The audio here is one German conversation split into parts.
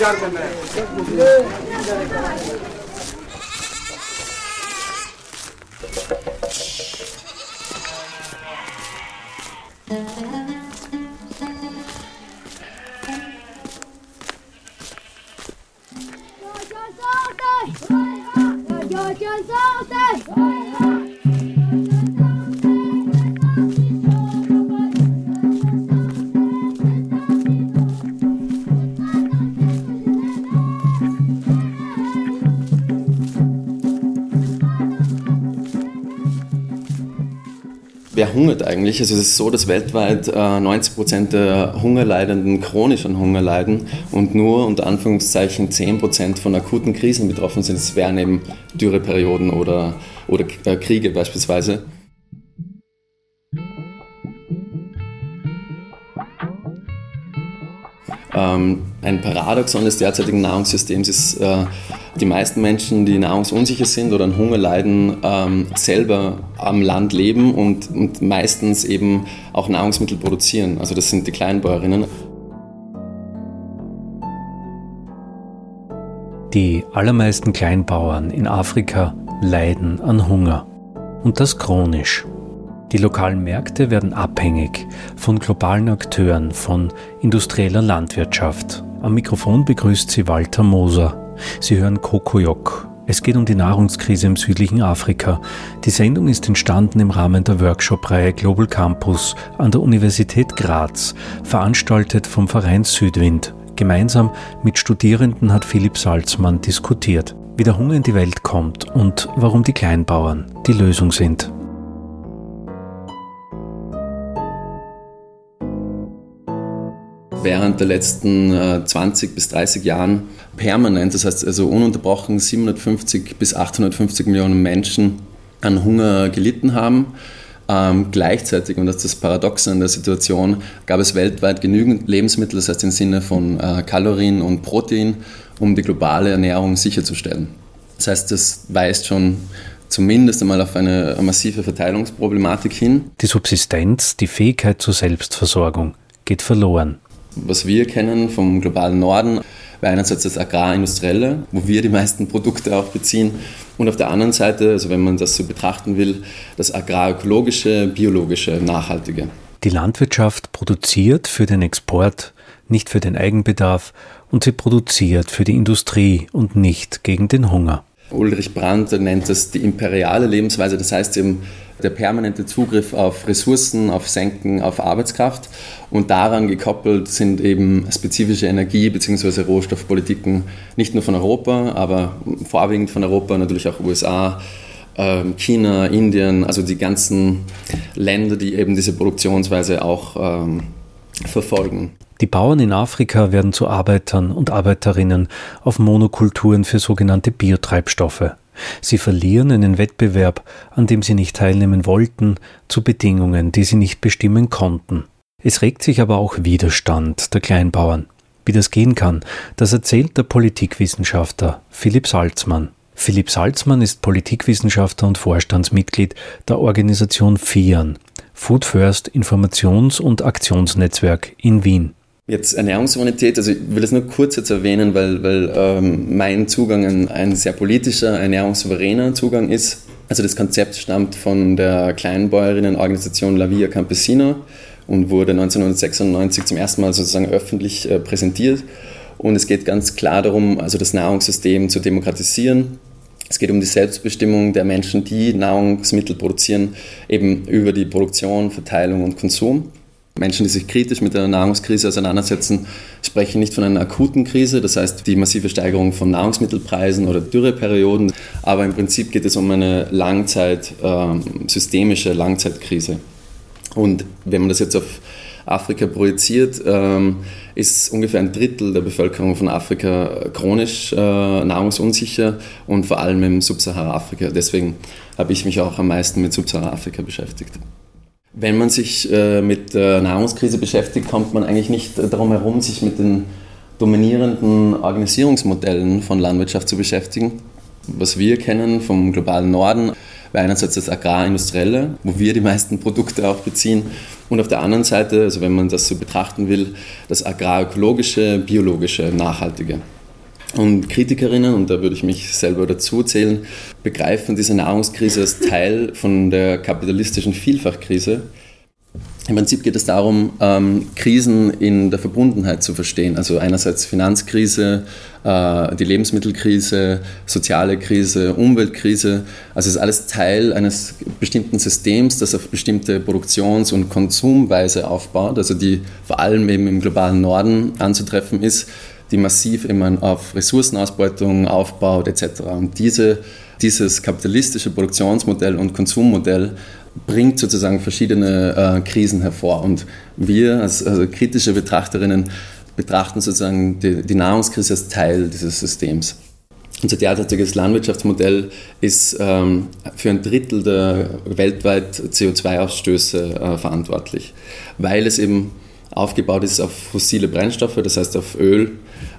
Wer hungert eigentlich? Also es ist so, dass weltweit äh, 90 Prozent der Hungerleidenden chronisch an Hunger leiden und nur unter Anführungszeichen 10 Prozent von akuten Krisen betroffen sind. Das wären eben Dürreperioden oder, oder äh, Kriege beispielsweise. Ähm, ein Paradoxon des derzeitigen Nahrungssystems ist, äh, die meisten Menschen, die nahrungsunsicher sind oder an Hunger leiden, ähm, selber am Land leben und, und meistens eben auch Nahrungsmittel produzieren. Also das sind die Kleinbäuerinnen. Die allermeisten Kleinbauern in Afrika leiden an Hunger. Und das chronisch. Die lokalen Märkte werden abhängig von globalen Akteuren, von industrieller Landwirtschaft. Am Mikrofon begrüßt sie Walter Moser. Sie hören Kokoyok. Es geht um die Nahrungskrise im südlichen Afrika. Die Sendung ist entstanden im Rahmen der Workshop-Reihe Global Campus an der Universität Graz, veranstaltet vom Verein Südwind. Gemeinsam mit Studierenden hat Philipp Salzmann diskutiert, wie der Hunger in die Welt kommt und warum die Kleinbauern die Lösung sind. während der letzten 20 äh, bis 30 Jahren permanent, das heißt also ununterbrochen 750 bis 850 Millionen Menschen an Hunger gelitten haben. Ähm, gleichzeitig, und das ist das Paradoxe an der Situation, gab es weltweit genügend Lebensmittel, das heißt im Sinne von äh, Kalorien und Protein, um die globale Ernährung sicherzustellen. Das heißt, das weist schon zumindest einmal auf eine massive Verteilungsproblematik hin. Die Subsistenz, die Fähigkeit zur Selbstversorgung geht verloren was wir kennen vom globalen Norden, wäre einerseits das Agrarindustrielle, wo wir die meisten Produkte auch beziehen, und auf der anderen Seite, also wenn man das so betrachten will, das agrarökologische, biologische, nachhaltige. Die Landwirtschaft produziert für den Export, nicht für den Eigenbedarf, und sie produziert für die Industrie und nicht gegen den Hunger. Ulrich Brandt nennt das die imperiale Lebensweise, das heißt eben der permanente Zugriff auf Ressourcen, auf Senken, auf Arbeitskraft und daran gekoppelt sind eben spezifische Energie- bzw. Rohstoffpolitiken nicht nur von Europa, aber vorwiegend von Europa, natürlich auch USA, ähm, China, Indien, also die ganzen Länder, die eben diese Produktionsweise auch ähm, verfolgen. Die Bauern in Afrika werden zu Arbeitern und Arbeiterinnen auf Monokulturen für sogenannte Biotreibstoffe. Sie verlieren einen Wettbewerb, an dem sie nicht teilnehmen wollten, zu Bedingungen, die sie nicht bestimmen konnten. Es regt sich aber auch Widerstand der Kleinbauern. Wie das gehen kann, das erzählt der Politikwissenschaftler Philipp Salzmann. Philipp Salzmann ist Politikwissenschaftler und Vorstandsmitglied der Organisation FIAN, Food First Informations- und Aktionsnetzwerk in Wien. Jetzt Ernährungssouveränität, also ich will das nur kurz jetzt erwähnen, weil, weil ähm, mein Zugang ein, ein sehr politischer, ernährungssouveräner Zugang ist. Also das Konzept stammt von der Kleinbäuerinnenorganisation La Via Campesina und wurde 1996 zum ersten Mal sozusagen öffentlich äh, präsentiert. Und es geht ganz klar darum, also das Nahrungssystem zu demokratisieren. Es geht um die Selbstbestimmung der Menschen, die Nahrungsmittel produzieren, eben über die Produktion, Verteilung und Konsum. Menschen, die sich kritisch mit der Nahrungskrise auseinandersetzen, sprechen nicht von einer akuten Krise, das heißt die massive Steigerung von Nahrungsmittelpreisen oder Dürreperioden, aber im Prinzip geht es um eine Langzeit, äh, systemische Langzeitkrise. Und wenn man das jetzt auf Afrika projiziert, ähm, ist ungefähr ein Drittel der Bevölkerung von Afrika chronisch äh, nahrungsunsicher und vor allem im Subsahara-Afrika. Deswegen habe ich mich auch am meisten mit Subsahara-Afrika beschäftigt. Wenn man sich äh, mit der Nahrungskrise beschäftigt, kommt man eigentlich nicht darum herum, sich mit den dominierenden Organisierungsmodellen von Landwirtschaft zu beschäftigen. Was wir kennen vom globalen Norden, weil einerseits das Agrarindustrielle, wo wir die meisten Produkte auch beziehen, und auf der anderen Seite, also wenn man das so betrachten will, das agrarökologische, biologische, nachhaltige. Und Kritikerinnen, und da würde ich mich selber dazu zählen, begreifen diese Nahrungskrise als Teil von der kapitalistischen Vielfachkrise, im Prinzip geht es darum, ähm, Krisen in der Verbundenheit zu verstehen. Also einerseits Finanzkrise, äh, die Lebensmittelkrise, soziale Krise, Umweltkrise. Also es ist alles Teil eines bestimmten Systems, das auf bestimmte Produktions- und Konsumweise aufbaut, also die vor allem eben im globalen Norden anzutreffen ist, die massiv immer auf Ressourcenausbeutung aufbaut etc. Und diese, dieses kapitalistische Produktionsmodell und Konsummodell bringt sozusagen verschiedene äh, Krisen hervor. Und wir als also kritische Betrachterinnen betrachten sozusagen die, die Nahrungskrise als Teil dieses Systems. Unser derzeitiges Landwirtschaftsmodell ist ähm, für ein Drittel der weltweit CO2-Ausstöße äh, verantwortlich, weil es eben aufgebaut ist auf fossile Brennstoffe, das heißt auf Öl,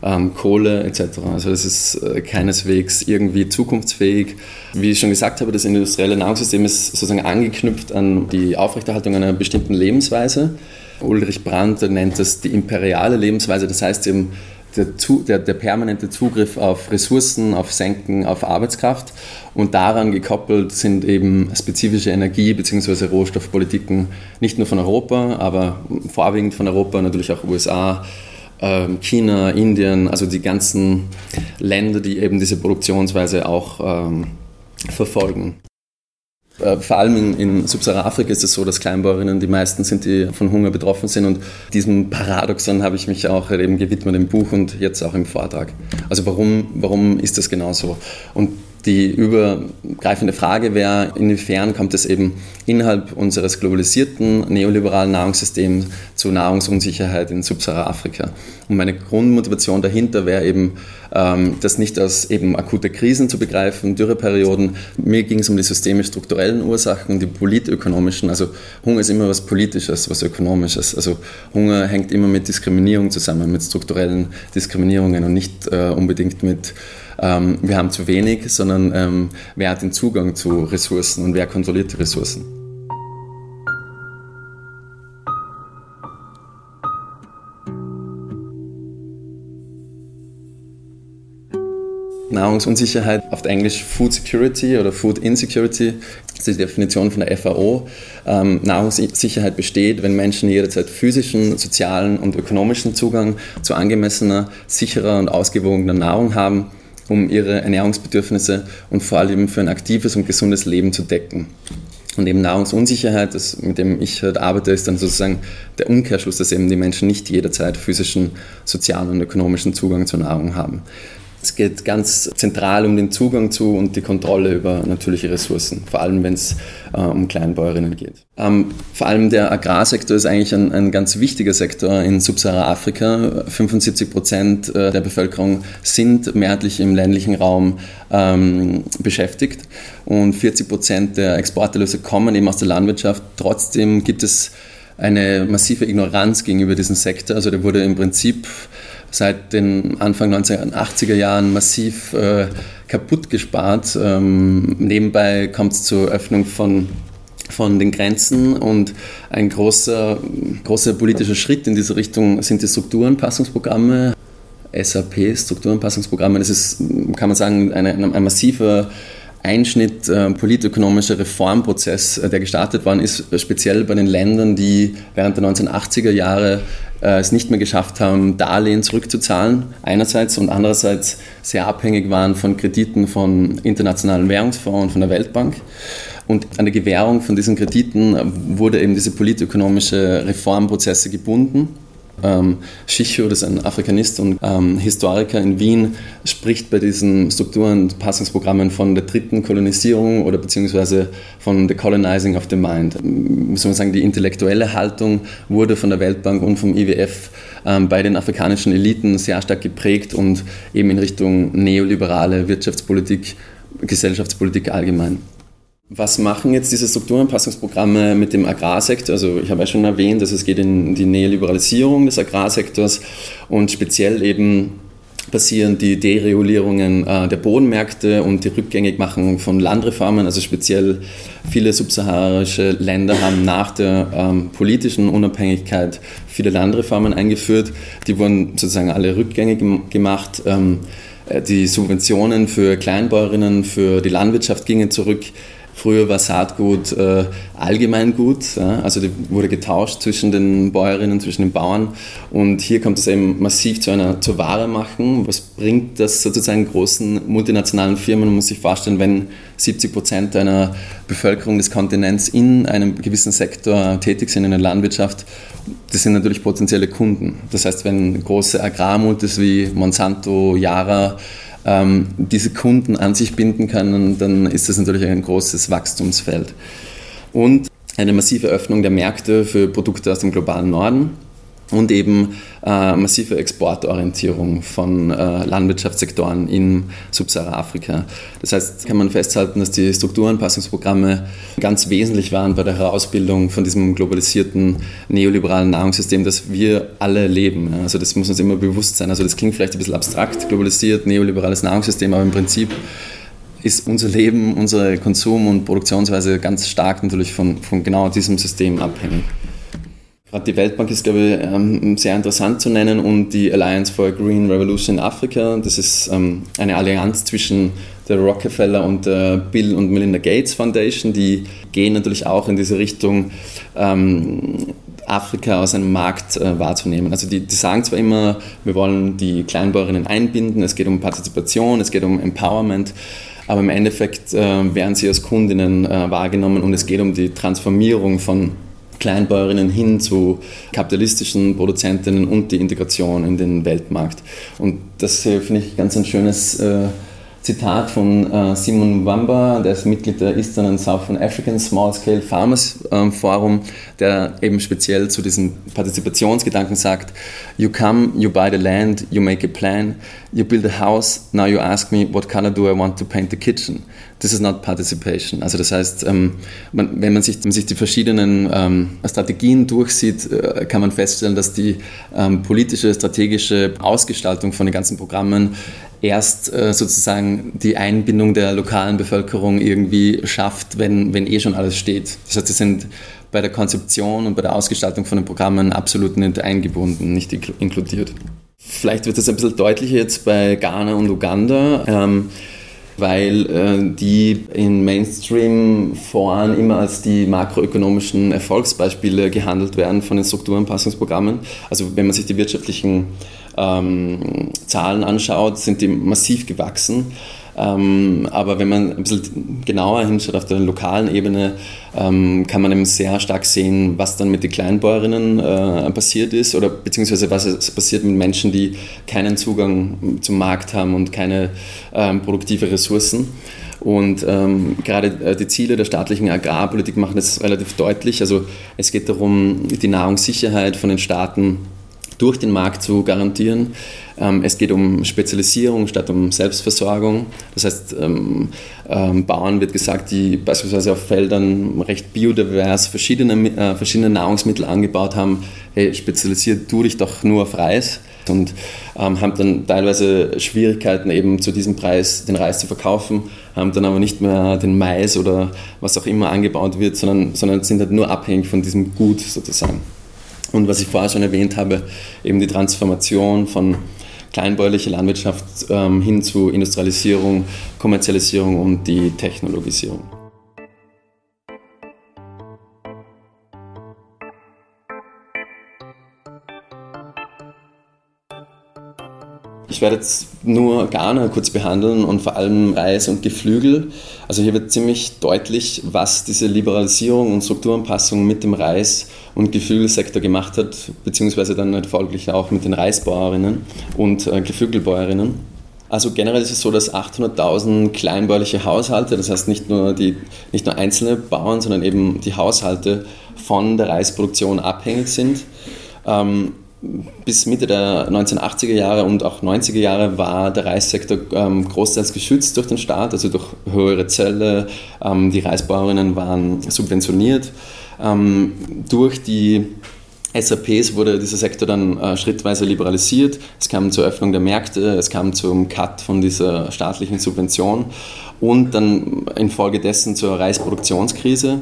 ähm, Kohle etc. Also das ist äh, keineswegs irgendwie zukunftsfähig. Wie ich schon gesagt habe, das industrielle Nahrungssystem ist sozusagen angeknüpft an die Aufrechterhaltung einer bestimmten Lebensweise. Ulrich Brandt nennt das die imperiale Lebensweise, das heißt eben der, der, der, permanente Zugriff auf Ressourcen, auf Senken, auf Arbeitskraft. Und daran gekoppelt sind eben spezifische Energie- bzw. Rohstoffpolitiken nicht nur von Europa, aber vorwiegend von Europa, natürlich auch USA, ähm, China, Indien, also die ganzen Länder, die eben diese Produktionsweise auch ähm, verfolgen. Äh, vor allem in, in Subsahara-Afrika ist es so, dass Kleinbäuerinnen die meisten sind, die von Hunger betroffen sind. Und diesem Paradoxon habe ich mich auch eben gewidmet im Buch und jetzt auch im Vortrag. Also warum, warum ist das genau so? Und die übergreifende Frage wäre, inwiefern kommt es eben innerhalb unseres globalisierten neoliberalen Nahrungssystems zu Nahrungsunsicherheit in Subsahara-Afrika. Und meine Grundmotivation dahinter wäre eben, ähm, das nicht als eben akute Krisen zu begreifen, Dürreperioden. Mir ging es um die systemisch-strukturellen Ursachen, die politökonomischen. Also Hunger ist immer was Politisches, was Ökonomisches. Also Hunger hängt immer mit Diskriminierung zusammen, mit strukturellen Diskriminierungen und nicht äh, unbedingt mit ähm, wir haben zu wenig, sondern ähm, wer hat den Zugang zu Ressourcen und wer kontrolliert die Ressourcen. Nahrungsunsicherheit, auf Englisch Food Security oder Food Insecurity, das ist die Definition von der FAO. Ähm, Nahrungssicherheit besteht, wenn Menschen jederzeit physischen, sozialen und ökonomischen Zugang zu angemessener, sicherer und ausgewogener Nahrung haben um ihre Ernährungsbedürfnisse und vor allem für ein aktives und gesundes Leben zu decken. Und eben Nahrungsunsicherheit, das, mit dem ich halt arbeite, ist dann sozusagen der Umkehrschluss, dass eben die Menschen nicht jederzeit physischen, sozialen und ökonomischen Zugang zur Nahrung haben. Es geht ganz zentral um den Zugang zu und die Kontrolle über natürliche Ressourcen, vor allem wenn es äh, um Kleinbäuerinnen geht. Ähm, vor allem der Agrarsektor ist eigentlich ein, ein ganz wichtiger Sektor in Subsahara-Afrika. 75 Prozent äh, der Bevölkerung sind mehrheitlich im ländlichen Raum ähm, beschäftigt und 40 Prozent der Exporterlöse kommen eben aus der Landwirtschaft. Trotzdem gibt es eine massive Ignoranz gegenüber diesem Sektor. Also der wurde im Prinzip seit den Anfang 1980er Jahren massiv äh, kaputt gespart. Ähm, nebenbei kommt es zur Öffnung von von den Grenzen und ein großer, großer politischer Schritt in diese Richtung sind die Strukturanpassungsprogramme. SAP, Strukturanpassungsprogramme, das ist, kann man sagen, eine, ein massiver Einschnitt, äh, politökonomischer Reformprozess, äh, der gestartet worden ist, speziell bei den Ländern, die während der 1980er Jahre äh, es nicht mehr geschafft haben, Darlehen zurückzuzahlen, einerseits und andererseits sehr abhängig waren von Krediten von Internationalen Währungsfonds und von der Weltbank. Und an der Gewährung von diesen Krediten wurde eben diese politökonomische Reformprozesse gebunden. Ähm, Schicho, das ist ein Afrikanist und ähm, Historiker in Wien, spricht bei diesen Strukturanpassungsprogrammen von der dritten Kolonisierung oder beziehungsweise von the colonizing of the mind. Muss man sagen, die intellektuelle Haltung wurde von der Weltbank und vom IWF ähm, bei den afrikanischen Eliten sehr stark geprägt und eben in Richtung neoliberale Wirtschaftspolitik, Gesellschaftspolitik allgemein. Was machen jetzt diese Strukturanpassungsprogramme mit dem Agrarsektor? Also ich habe ja schon erwähnt, dass es geht in die Neoliberalisierung des Agrarsektors und speziell eben passieren die Deregulierungen äh, der Bodenmärkte und die Rückgängigmachung von Landreformen. Also speziell viele subsaharische Länder haben nach der ähm, politischen Unabhängigkeit viele Landreformen eingeführt. Die wurden sozusagen alle rückgängig gemacht. Ähm, äh, die Subventionen für Kleinbäuerinnen, für die Landwirtschaft gingen zurück. Früher war Saatgut äh, allgemein gut, ja? also die wurde getauscht zwischen den Bäuerinnen, zwischen den Bauern und hier kommt es eben massiv zu einer zur Ware machen. Was bringt das sozusagen großen multinationalen Firmen? Man muss sich vorstellen, wenn 70 Prozent einer Bevölkerung des Kontinents in einem gewissen Sektor tätig sind, in der Landwirtschaft, das sind natürlich potenzielle Kunden. Das heißt, wenn große Agrarmultis wie Monsanto, Yara, ähm, diese Kunden an sich binden können, dann ist das natürlich ein großes Wachstumsfeld. Und eine massive Öffnung der Märkte für Produkte aus dem globalen Norden und eben äh, massive Exportorientierung von äh, Landwirtschaftssektoren in Subsahara-Afrika. Das heißt, kann man festhalten, dass die Strukturanpassungsprogramme ganz wesentlich waren bei der Herausbildung von diesem globalisierten neoliberalen Nahrungssystem, das wir alle leben. Also das muss uns immer bewusst sein. Also das klingt vielleicht ein bisschen abstrakt, globalisiert, neoliberales Nahrungssystem, aber im Prinzip ist unser Leben, unsere Konsum- und Produktionsweise ganz stark natürlich von, von genau diesem System abhängig. Gerade die Weltbank ist, glaube ich, ähm, sehr interessant zu nennen und die Alliance for a Green Revolution in Afrika. Das ist ähm, eine Allianz zwischen der Rockefeller und der Bill und Melinda Gates Foundation. Die gehen natürlich auch in diese Richtung, ähm, Afrika aus einem Markt äh, wahrzunehmen. Also die, die, sagen zwar immer, wir wollen die Kleinbäuerinnen einbinden, es geht um Partizipation, es geht um Empowerment, aber im Endeffekt äh, werden sie als Kundinnen äh, wahrgenommen und es geht um die Transformierung von Kleinbäuerinnen hin zu kapitalistischen Produzentinnen und die Integration in den Weltmarkt. Und das finde ich ganz ein schönes äh, Zitat von äh, Simon Wamba, der ist Mitglied der Eastern and Southern African Small Scale Farmers ähm, Forum, der eben speziell zu diesem Partizipationsgedanken sagt, you come, you buy the land, you make a plan, you build a house, now you ask me, what color do I want to paint the kitchen? This is not participation. Also das heißt, ähm, man, wenn man sich, man sich die verschiedenen ähm, Strategien durchsieht, äh, kann man feststellen, dass die ähm, politische, strategische Ausgestaltung von den ganzen Programmen erst äh, sozusagen die Einbindung der lokalen Bevölkerung irgendwie schafft, wenn, wenn eh schon alles steht. Das heißt, sie sind bei der Konzeption und bei der Ausgestaltung von den Programmen absolut nicht eingebunden, nicht inkludiert. Vielleicht wird das ein bisschen deutlicher jetzt bei Ghana und Uganda. Ähm, weil äh, die in Mainstream-Foren immer als die makroökonomischen Erfolgsbeispiele gehandelt werden von den Strukturanpassungsprogrammen. Also wenn man sich die wirtschaftlichen ähm, Zahlen anschaut, sind die massiv gewachsen. Ähm, aber wenn man ein bisschen genauer hinschaut auf der lokalen Ebene, ähm, kann man eben sehr stark sehen, was dann mit den Kleinbäuerinnen äh, passiert ist oder beziehungsweise was ist passiert mit Menschen, die keinen Zugang zum Markt haben und keine ähm, produktive Ressourcen. Und ähm, gerade äh, die Ziele der staatlichen Agrarpolitik machen das relativ deutlich. Also es geht darum, die Nahrungssicherheit von den Staaten durch den Markt zu garantieren. Ähm, es geht um Spezialisierung statt um Selbstversorgung. Das heißt, ähm, ähm, Bauern wird gesagt, die beispielsweise auf Feldern recht biodivers verschiedene, äh, verschiedene Nahrungsmittel angebaut haben, hey, spezialisiert du dich doch nur auf Reis und ähm, haben dann teilweise Schwierigkeiten eben zu diesem Preis den Reis zu verkaufen, haben dann aber nicht mehr den Mais oder was auch immer angebaut wird, sondern, sondern sind halt nur abhängig von diesem Gut sozusagen. Und was ich vorher schon erwähnt habe, eben die Transformation von kleinbäuerlicher Landwirtschaft ähm, hin zu Industrialisierung, Kommerzialisierung und die Technologisierung. Ich werde jetzt nur Ghana kurz behandeln und vor allem Reis und Geflügel. Also hier wird ziemlich deutlich, was diese Liberalisierung und Strukturanpassung mit dem Reis- und Geflügelsektor gemacht hat, beziehungsweise dann halt folglich auch mit den Reisbäuerinnen und äh, Geflügelbäuerinnen. Also generell ist es so, dass 800.000 kleinbäuerliche Haushalte, das heißt nicht nur, die, nicht nur einzelne Bauern, sondern eben die Haushalte von der Reisproduktion abhängig sind. Ähm, bis Mitte der 1980er Jahre und auch 90er Jahre war der Reissektor ähm, großteils geschützt durch den Staat, also durch höhere Zölle. Ähm, die Reisbauerinnen waren subventioniert. Ähm, durch die SAPs wurde dieser Sektor dann äh, schrittweise liberalisiert. Es kam zur Öffnung der Märkte, es kam zum Cut von dieser staatlichen Subvention und dann infolgedessen zur Reisproduktionskrise.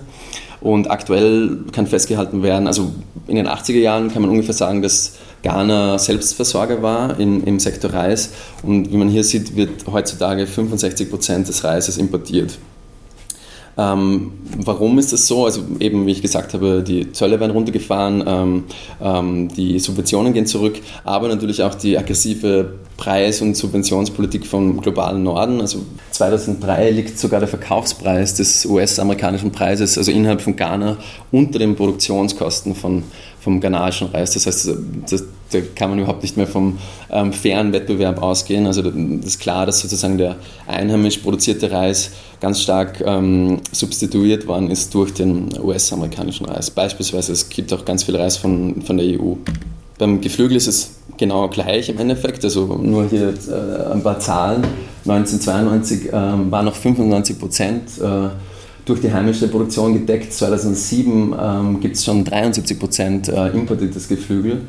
Und aktuell kann festgehalten werden, also in den 80er Jahren kann man ungefähr sagen, dass Ghana Selbstversorger war in, im Sektor Reis. Und wie man hier sieht, wird heutzutage 65 Prozent des Reises importiert. Ähm, warum ist das so? Also eben, wie ich gesagt habe, die Zölle werden runtergefahren, ähm, ähm, die Subventionen gehen zurück, aber natürlich auch die aggressive Preis- und Subventionspolitik vom globalen Norden. Also 2003 liegt sogar der Verkaufspreis des US-amerikanischen Preises, also innerhalb von Ghana, unter den Produktionskosten von vom ghanaischen Reis. Das heißt, das, da kann man überhaupt nicht mehr vom ähm, fairen Wettbewerb ausgehen. Also das ist klar, dass sozusagen der einheimisch produzierte Reis ganz stark ähm, substituiert worden ist durch den US-amerikanischen Reis. Beispielsweise, es gibt auch ganz viel Reis von, von der EU. Beim Geflügel ist es genau gleich im Endeffekt, also nur hier äh, ein paar Zahlen. 1992 äh, waren noch 95 Prozent äh, durch die heimische Produktion gedeckt. 2007 ähm, gibt es schon 73 Prozent äh, importiertes Geflügel.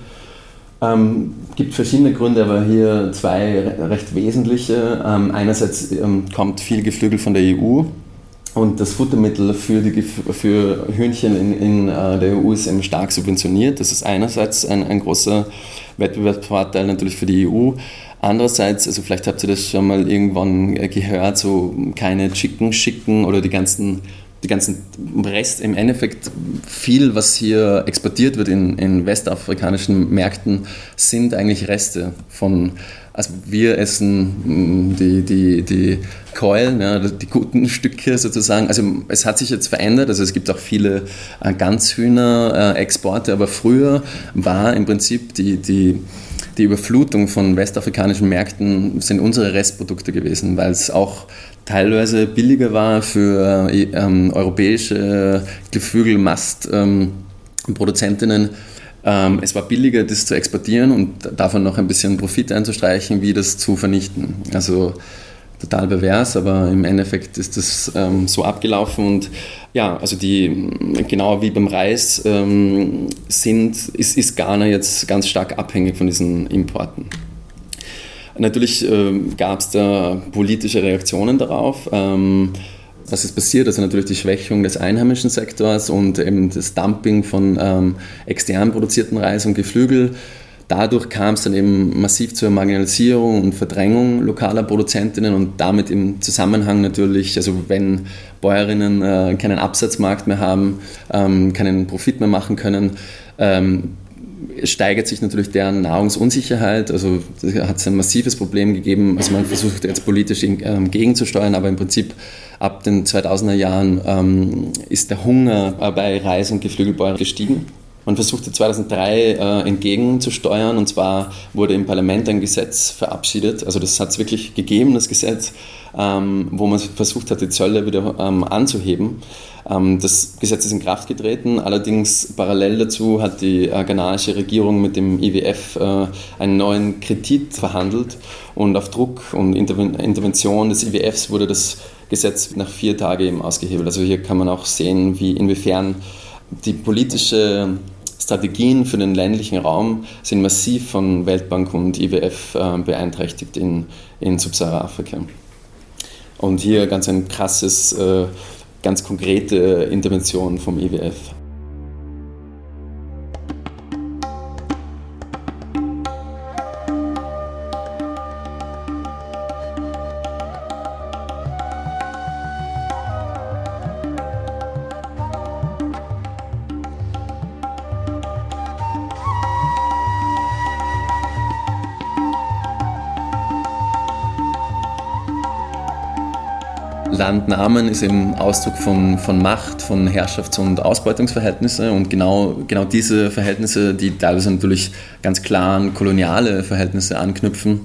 Ähm, gibt verschiedene Gründe, aber hier zwei recht wesentliche. Ähm, einerseits ähm, kommt viel Geflügel von der EU und das Futtermittel für, die, für Hühnchen in, in uh, der EU ist eben stark subventioniert. Das ist einerseits ein, ein großer Wettbewerbsvorteil natürlich für die EU. Andererseits, also vielleicht habt ihr das schon mal irgendwann äh, gehört, so keine Chicken schicken oder die ganzen, die ganzen Rest, im Endeffekt viel, was hier exportiert wird in, in westafrikanischen Märkten, sind eigentlich Reste von also wir essen mm, die, die, die Keulen, ja, die guten Stücke sozusagen. Also es hat sich jetzt verändert, also es gibt auch viele äh, Ganzhühner-Exporte, aber früher war im Prinzip die, die die Überflutung von westafrikanischen Märkten sind unsere Restprodukte gewesen, weil es auch teilweise billiger war für äh, ähm, europäische Geflügelmastproduzentinnen. Ähm, es war billiger, das zu exportieren und davon noch ein bisschen Profit einzustreichen, wie das zu vernichten. Also total pervers, aber im Endeffekt ist das ähm, so abgelaufen und ja, also die, genau wie beim Reis, ähm, sind, ist, ist Ghana jetzt ganz stark abhängig von diesen Importen. Natürlich äh, gab es da politische Reaktionen darauf. Was ist passiert? Also natürlich die Schwächung des einheimischen Sektors und eben das Dumping von ähm, extern produzierten Reis und Geflügel dadurch kam es dann eben massiv zur Marginalisierung und Verdrängung lokaler Produzentinnen und damit im Zusammenhang natürlich, also wenn Bäuerinnen äh, keinen Absatzmarkt mehr haben, ähm, keinen Profit mehr machen können, ähm, steigert sich natürlich deren Nahrungsunsicherheit. Also hat es ein massives Problem gegeben. Also man versucht jetzt politisch ähm, gegenzusteuern, aber im Prinzip ab den 2000er Jahren ähm, ist der Hunger bei Reis- und Geflügelbäuern gestiegen. Man versuchte 2003 äh, entgegenzusteuern und zwar wurde im Parlament ein Gesetz verabschiedet, also das hat es wirklich gegeben, das Gesetz, ähm, wo man versucht hat, die Zölle wieder ähm, anzuheben. Ähm, das Gesetz ist in Kraft getreten, allerdings parallel dazu hat die äh, ghanaische Regierung mit dem IWF äh, einen neuen Kredit verhandelt und auf Druck und Interven Intervention des IWFs wurde das Gesetz nach vier Tagen eben ausgehebelt. Also hier kann man auch sehen, wie inwiefern die politische Strategien für den ländlichen Raum sind massiv von Weltbank und IWF äh, beeinträchtigt in, in Subsahara-Afrika. Und hier ganz ein krasses, äh, ganz konkrete Intervention vom IWF. Landnamen ist eben Ausdruck von, von Macht, von Herrschafts- und Ausbeutungsverhältnissen und genau, genau diese Verhältnisse, die teilweise natürlich ganz klar an koloniale Verhältnisse anknüpfen,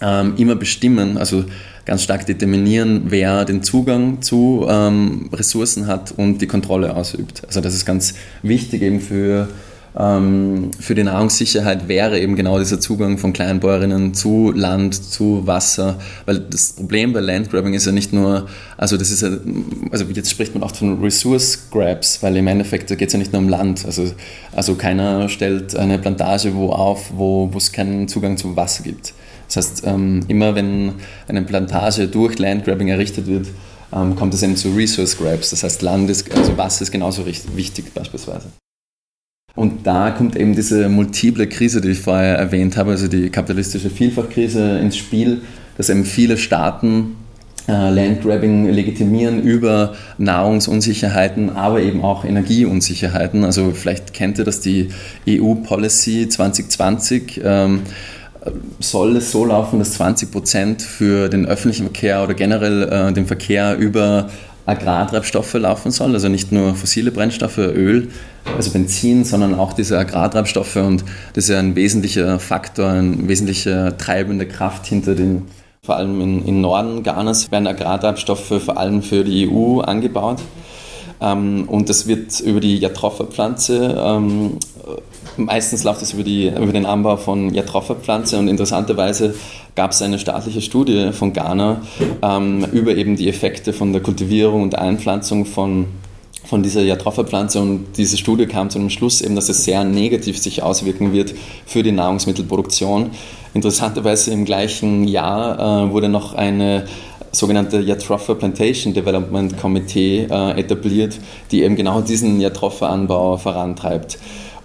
ähm, immer bestimmen, also ganz stark determinieren, wer den Zugang zu ähm, Ressourcen hat und die Kontrolle ausübt. Also das ist ganz wichtig eben für für die Nahrungssicherheit wäre eben genau dieser Zugang von Kleinbäuerinnen zu Land, zu Wasser, weil das Problem bei Landgrabbing ist ja nicht nur, also das ist ja, also jetzt spricht man auch von Resource Grabs, weil im Endeffekt geht es ja nicht nur um Land, also, also keiner stellt eine Plantage wo auf, wo es keinen Zugang zum Wasser gibt. Das heißt, ähm, immer wenn eine Plantage durch Landgrabbing errichtet wird, ähm, kommt es eben zu Resource Grabs, das heißt Land ist, also Wasser ist genauso wichtig beispielsweise. Und da kommt eben diese multiple Krise, die ich vorher erwähnt habe, also die kapitalistische Vielfachkrise ins Spiel, dass eben viele Staaten äh, Landgrabbing legitimieren über Nahrungsunsicherheiten, aber eben auch Energieunsicherheiten. Also vielleicht kennt ihr das, die EU-Policy 2020 ähm, soll es so laufen, dass 20 Prozent für den öffentlichen Verkehr oder generell äh, den Verkehr über Agrartreibstoffe laufen soll, also nicht nur fossile Brennstoffe, Öl, also Benzin, sondern auch diese Agrartreibstoffe. Und das ist ja ein wesentlicher Faktor, eine wesentliche treibende Kraft hinter den, vor allem in, in Norden Ghanas werden Agrartreibstoffe vor allem für die EU angebaut. Ähm, und das wird über die Jatropha-Pflanze ähm, Meistens läuft es über, über den Anbau von Jatropha-Pflanze und interessanterweise gab es eine staatliche Studie von Ghana ähm, über eben die Effekte von der Kultivierung und Einpflanzung von von dieser Jatropha-Pflanze und diese Studie kam zu dem Schluss eben, dass es sehr negativ sich auswirken wird für die Nahrungsmittelproduktion. Interessanterweise im gleichen Jahr äh, wurde noch eine sogenannte Jatropha Plantation Development Committee äh, etabliert, die eben genau diesen Jatropha-Anbau vorantreibt.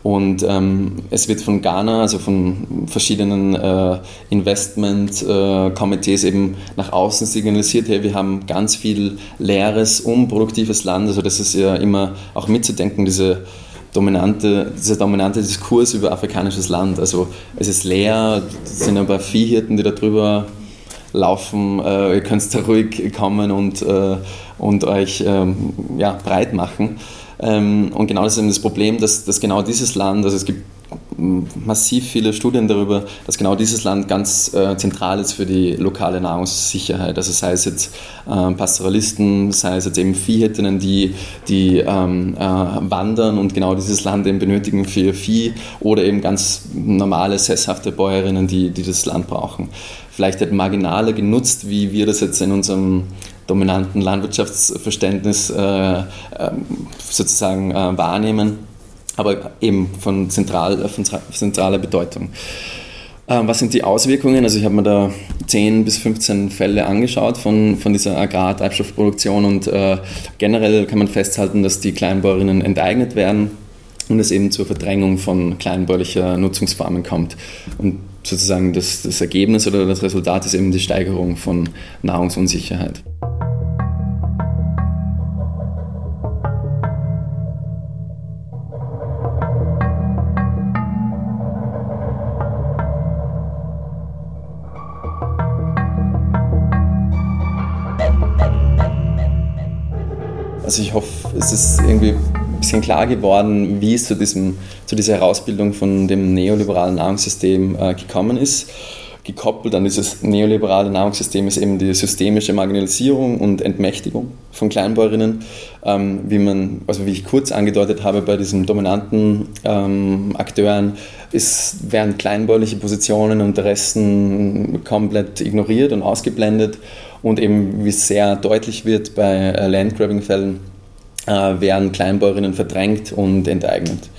Und ähm, es wird von Ghana, also von verschiedenen äh, Investment-Komitees äh, eben nach außen signalisiert, hey, wir haben ganz viel leeres, unproduktives Land. Also das ist ja immer auch mitzudenken, diese dominante, dieser dominante Diskurs über afrikanisches Land. Also es ist leer, es sind ein paar Viehhirten, die da drüber laufen. Äh, ihr könnt da ruhig kommen und, äh, und euch ähm, ja, breit machen. Ähm, und genau das ist eben das Problem, dass, dass genau dieses Land, also es gibt massiv viele Studien darüber, dass genau dieses Land ganz äh, zentral ist für die lokale Nahrungssicherheit. Also sei es jetzt äh, Pastoralisten, sei es jetzt eben Viehhirtinnen, die, die ähm, äh, wandern und genau dieses Land eben benötigen für ihr Vieh oder eben ganz normale, sesshafte Bäuerinnen, die, die das Land brauchen. Vielleicht hat marginaler genutzt, wie wir das jetzt in unserem dominanten Landwirtschaftsverständnis äh, ähm, sozusagen äh, wahrnehmen, aber eben von, zentral, von zentraler Bedeutung. Ähm, was sind die Auswirkungen? Also ich habe mir da 10 bis 15 Fälle angeschaut von, von dieser Agrartreibstoffproduktion und äh, generell kann man festhalten, dass die Kleinbäuerinnen enteignet werden und es eben zur Verdrängung von kleinbäuerlicher Nutzungsformen kommt. Und sozusagen das, das Ergebnis oder das Resultat ist eben die Steigerung von Nahrungsunsicherheit. Also ich hoffe, es ist irgendwie ein bisschen klar geworden, wie es zu, diesem, zu dieser Herausbildung von dem neoliberalen Nahrungssystem äh, gekommen ist. Gekoppelt an dieses neoliberale Nahrungssystem ist eben die systemische Marginalisierung und Entmächtigung von Kleinbäuerinnen, ähm, wie man, also wie ich kurz angedeutet habe, bei diesen dominanten ähm, Akteuren ist, werden kleinbäuerliche Positionen und Interessen komplett ignoriert und ausgeblendet und eben wie sehr deutlich wird bei äh, Landgrabbing-Fällen, äh, werden Kleinbäuerinnen verdrängt und enteignet.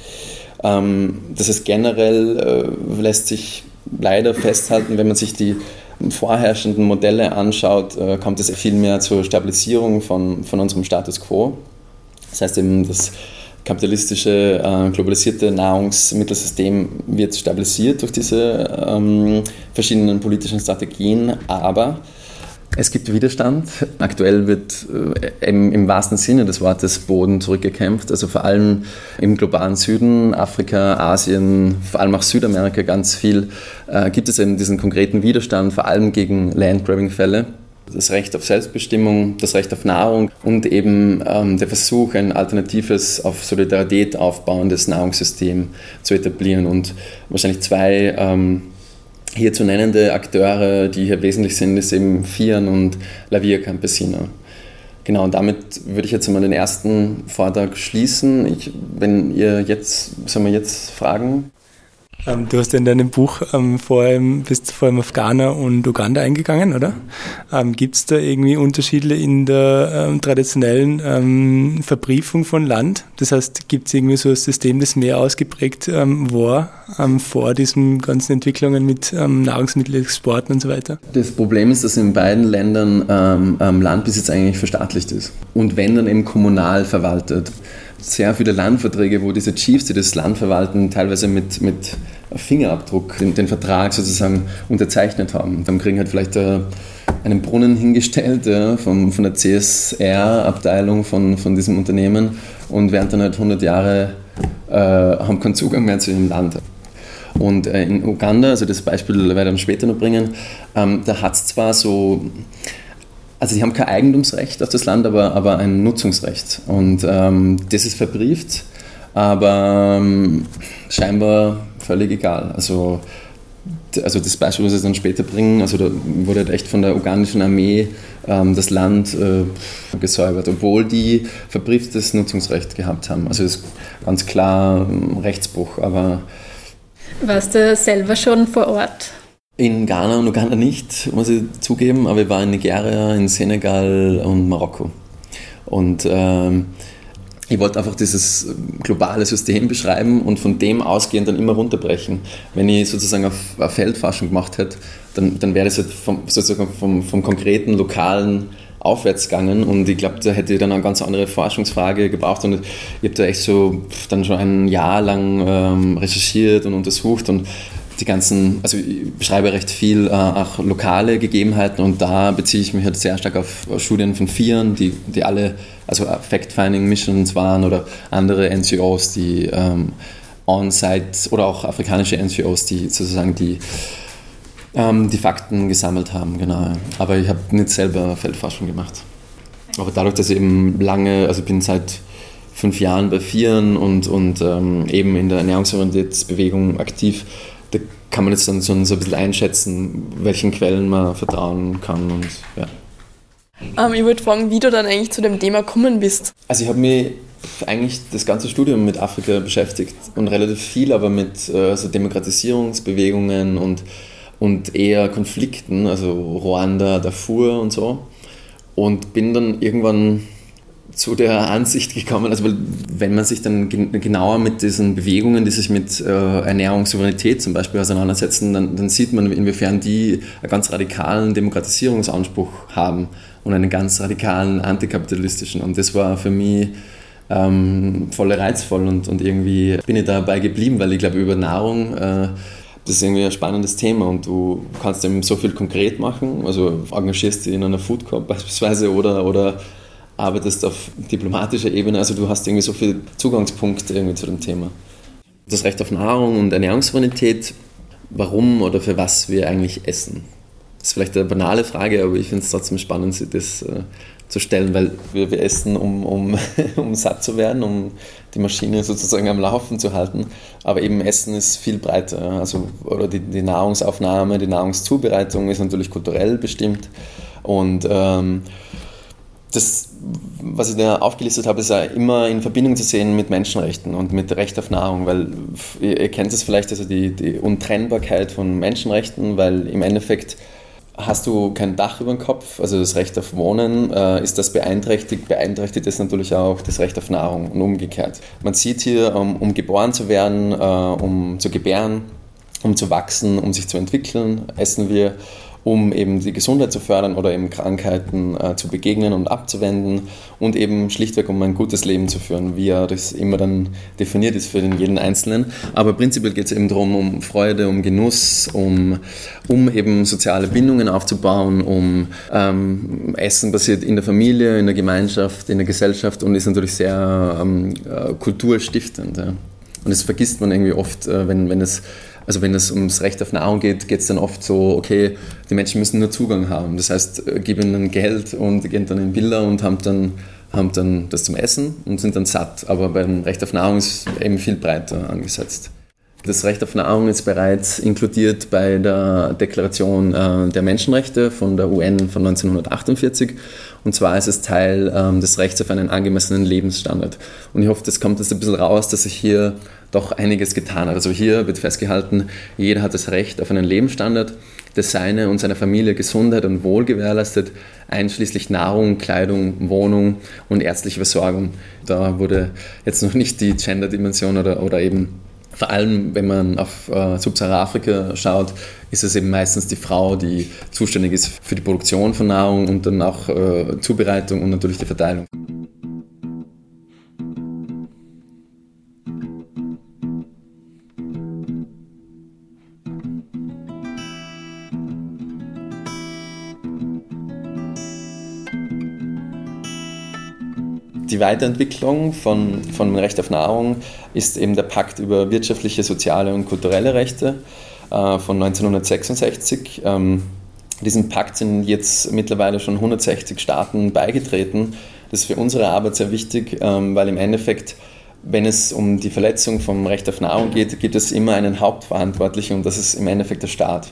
Ähm, das heißt, generell äh, lässt sich leider festhalten, wenn man sich die vorherrschenden Modelle anschaut, kommt es viel mehr zur Stabilisierung von, von unserem Status quo. Das heißt eben, das kapitalistische, äh, globalisierte Nahrungsmittelsystem wird stabilisiert durch diese ähm, verschiedenen politischen Strategien, aber es gibt Widerstand. Aktuell wird äh, im, im, wahrsten Sinne des Wortes Boden zurückgekämpft. Also vor allem im globalen Süden, Afrika, Asien, vor allem auch Südamerika ganz viel, äh, gibt es eben diesen konkreten Widerstand, vor allem gegen Landgrabbing-Fälle. Das Recht auf Selbstbestimmung, das Recht auf Nahrung und eben ähm, der Versuch, ein alternatives, auf Solidarität aufbauendes Nahrungssystem zu etablieren. Und wahrscheinlich zwei ähm, hier zu nennende Akteure, die hier wesentlich sind, ist eben Fian und La Via Campesina. Genau, und damit würde ich jetzt mal den ersten Vortrag schließen. Ich, wenn ihr jetzt, sollen wir jetzt fragen? Ähm, du hast in deinem Buch ähm, vor allem, bist vor allem auf Ghana und Uganda eingegangen, oder? Ähm, Gibt es da irgendwie Unterschiede in der ähm, traditionellen ähm, Verbriefung von Land? Das heißt, gibt es irgendwie so ein System, das mehr ausgeprägt ähm, war vor diesen ganzen Entwicklungen mit Nahrungsmittelexporten und so weiter? Das Problem ist, dass in beiden Ländern Landbesitz eigentlich verstaatlicht ist und wenn dann eben kommunal verwaltet sehr viele Landverträge, wo diese Chiefs, die das Land verwalten, teilweise mit, mit Fingerabdruck den, den Vertrag sozusagen unterzeichnet haben. Dann kriegen halt vielleicht äh, einen Brunnen hingestellt ja, vom, von der CSR-Abteilung von, von diesem Unternehmen und werden dann halt 100 Jahre äh, haben keinen Zugang mehr zu dem Land. Und äh, in Uganda, also das Beispiel werde ich später noch bringen, ähm, da hat es zwar so also sie haben kein Eigentumsrecht auf das Land, aber, aber ein Nutzungsrecht. Und ähm, das ist verbrieft, aber ähm, scheinbar völlig egal. Also, also das Beispiel, was sie dann später bringen, also da wurde halt echt von der ugandischen Armee ähm, das Land äh, gesäubert, obwohl die verbrieftes Nutzungsrecht gehabt haben. Also das ist ganz klar ähm, Rechtsbruch, aber... Warst du selber schon vor Ort? In Ghana und Uganda nicht, muss ich zugeben, aber ich war in Nigeria, in Senegal und Marokko. Und ähm, ich wollte einfach dieses globale System beschreiben und von dem ausgehend dann immer runterbrechen. Wenn ich sozusagen auf Feldforschung gemacht hätte, dann, dann wäre das halt vom, sozusagen vom, vom konkreten, lokalen aufwärts gegangen. Und ich glaube, da hätte ich dann eine ganz andere Forschungsfrage gebraucht. Und ich habe da echt so dann schon ein Jahr lang ähm, recherchiert und untersucht. Und die ganzen, also ich beschreibe recht viel äh, auch lokale Gegebenheiten und da beziehe ich mich halt sehr stark auf Studien von Vieren, die, die alle, also Fact-Finding-Missions waren oder andere NGOs, die ähm, on-site oder auch afrikanische NGOs, die sozusagen die, ähm, die Fakten gesammelt haben, genau. Aber ich habe nicht selber Feldforschung gemacht. Aber dadurch, dass ich eben lange, also ich bin seit fünf Jahren bei Vieren und, und ähm, eben in der Ernährungsorientierungsbewegung aktiv, da kann man jetzt dann so, so ein bisschen einschätzen, welchen Quellen man vertrauen kann. Und, ja. Um, ähm, ich würde fragen, wie du dann eigentlich zu dem Thema gekommen bist. Also ich habe mich eigentlich das ganze Studium mit Afrika beschäftigt und relativ viel, aber mit äh, also Demokratisierungsbewegungen und, und eher Konflikten, also Ruanda, Darfur und so. Und bin dann irgendwann zu der Ansicht gekommen, also wenn man sich dann genauer mit diesen Bewegungen, die sich mit äh, Ernährungssouveränität zum Beispiel auseinandersetzen, dann, dann, sieht man, inwiefern die einen ganz radikalen Demokratisierungsanspruch haben und einen ganz radikalen antikapitalistischen. Und das war für mich ähm, voll reizvoll und, und irgendwie bin ich dabei geblieben, weil ich glaube, über Nahrung äh, das ist irgendwie ein spannendes Thema und du kannst eben so viel konkret machen. Also engagierst dich in einer Food Corp beispielsweise oder, oder arbeitest auf diplomatischer Ebene, also du hast irgendwie so viele Zugangspunkte irgendwie zu dem Thema. Das Recht auf Nahrung und Ernährungssouveränität, warum oder für was wir eigentlich essen. Das ist vielleicht eine banale Frage, aber ich finde es trotzdem spannend, das äh, zu stellen, weil wir, wir essen, um, um, um satt zu werden, um die Maschine sozusagen am Laufen zu halten. Aber eben Essen ist viel breiter. Also, oder die, die Nahrungsaufnahme, die Nahrungszubereitung ist natürlich kulturell bestimmt. Und ähm, das, was ich da aufgelistet habe, ist ja immer in Verbindung zu sehen mit Menschenrechten und mit Recht auf Nahrung, weil ihr, kennt es vielleicht, also die, die Untrennbarkeit von Menschenrechten, weil im Endeffekt hast du kein Dach über dem Kopf, also das Recht auf Wohnen, äh, ist das beeinträchtigt, beeinträchtigt ist natürlich auch das Recht auf Nahrung und umgekehrt. Man sieht hier, um, um geboren zu werden, äh, um zu gebären, um zu wachsen, um sich zu entwickeln, essen wir um eben die Gesundheit zu fördern oder eben Krankheiten äh, zu begegnen und abzuwenden und eben schlichtweg um ein gutes Leben zu führen, wie ja das immer dann definiert ist für den jeden Einzelnen. Aber prinzipiell geht es eben darum, um Freude, um Genuss, um, um eben soziale Bindungen aufzubauen, um ähm, Essen basiert in der Familie, in der Gemeinschaft, in der Gesellschaft und ist natürlich sehr ähm, äh, kulturstiftend. Ja. Und das vergisst man irgendwie oft, äh, wenn, wenn es also wenn es ums Recht auf Nahrung geht, geht es dann oft so, okay, die Menschen müssen nur Zugang haben. Das heißt, äh, gib ihnen Geld und gehen dann in Bilder und haben dann, haben dann das zum Essen und sind dann satt. Aber beim Recht auf Nahrung ist eben viel breiter angesetzt. Das Recht auf Nahrung ist bereits inkludiert bei der Deklaration äh, der Menschenrechte von der UN von 1948. Und zwar ist es Teil ähm, des Rechts auf einen angemessenen Lebensstandard. Und ich hoffe, das kommt jetzt ein bisschen raus, dass sich hier doch einiges getan hat. Also hier wird festgehalten, jeder hat das Recht auf einen Lebensstandard, der seine und seiner Familie Gesundheit und Wohl gewährleistet, einschließlich Nahrung, Kleidung, Wohnung und ärztliche Versorgung. Da wurde jetzt noch nicht die Gender-Dimension oder, oder eben vor allem, wenn man auf äh, Subsahara-Afrika schaut, ist es eben meistens die Frau, die zuständig ist für die Produktion von Nahrung und dann auch äh, Zubereitung und natürlich die Verteilung. Die Weiterentwicklung von, von Recht auf Nahrung ist eben der Pakt über wirtschaftliche, soziale und kulturelle Rechte äh, von 1966. Ähm, diesem Pakt sind jetzt mittlerweile schon 160 Staaten beigetreten. Das ist für unsere Arbeit sehr wichtig, ähm, weil im Endeffekt, wenn es um die Verletzung vom Recht auf Nahrung geht, gibt es immer einen Hauptverantwortlichen und das ist im Endeffekt der Staat.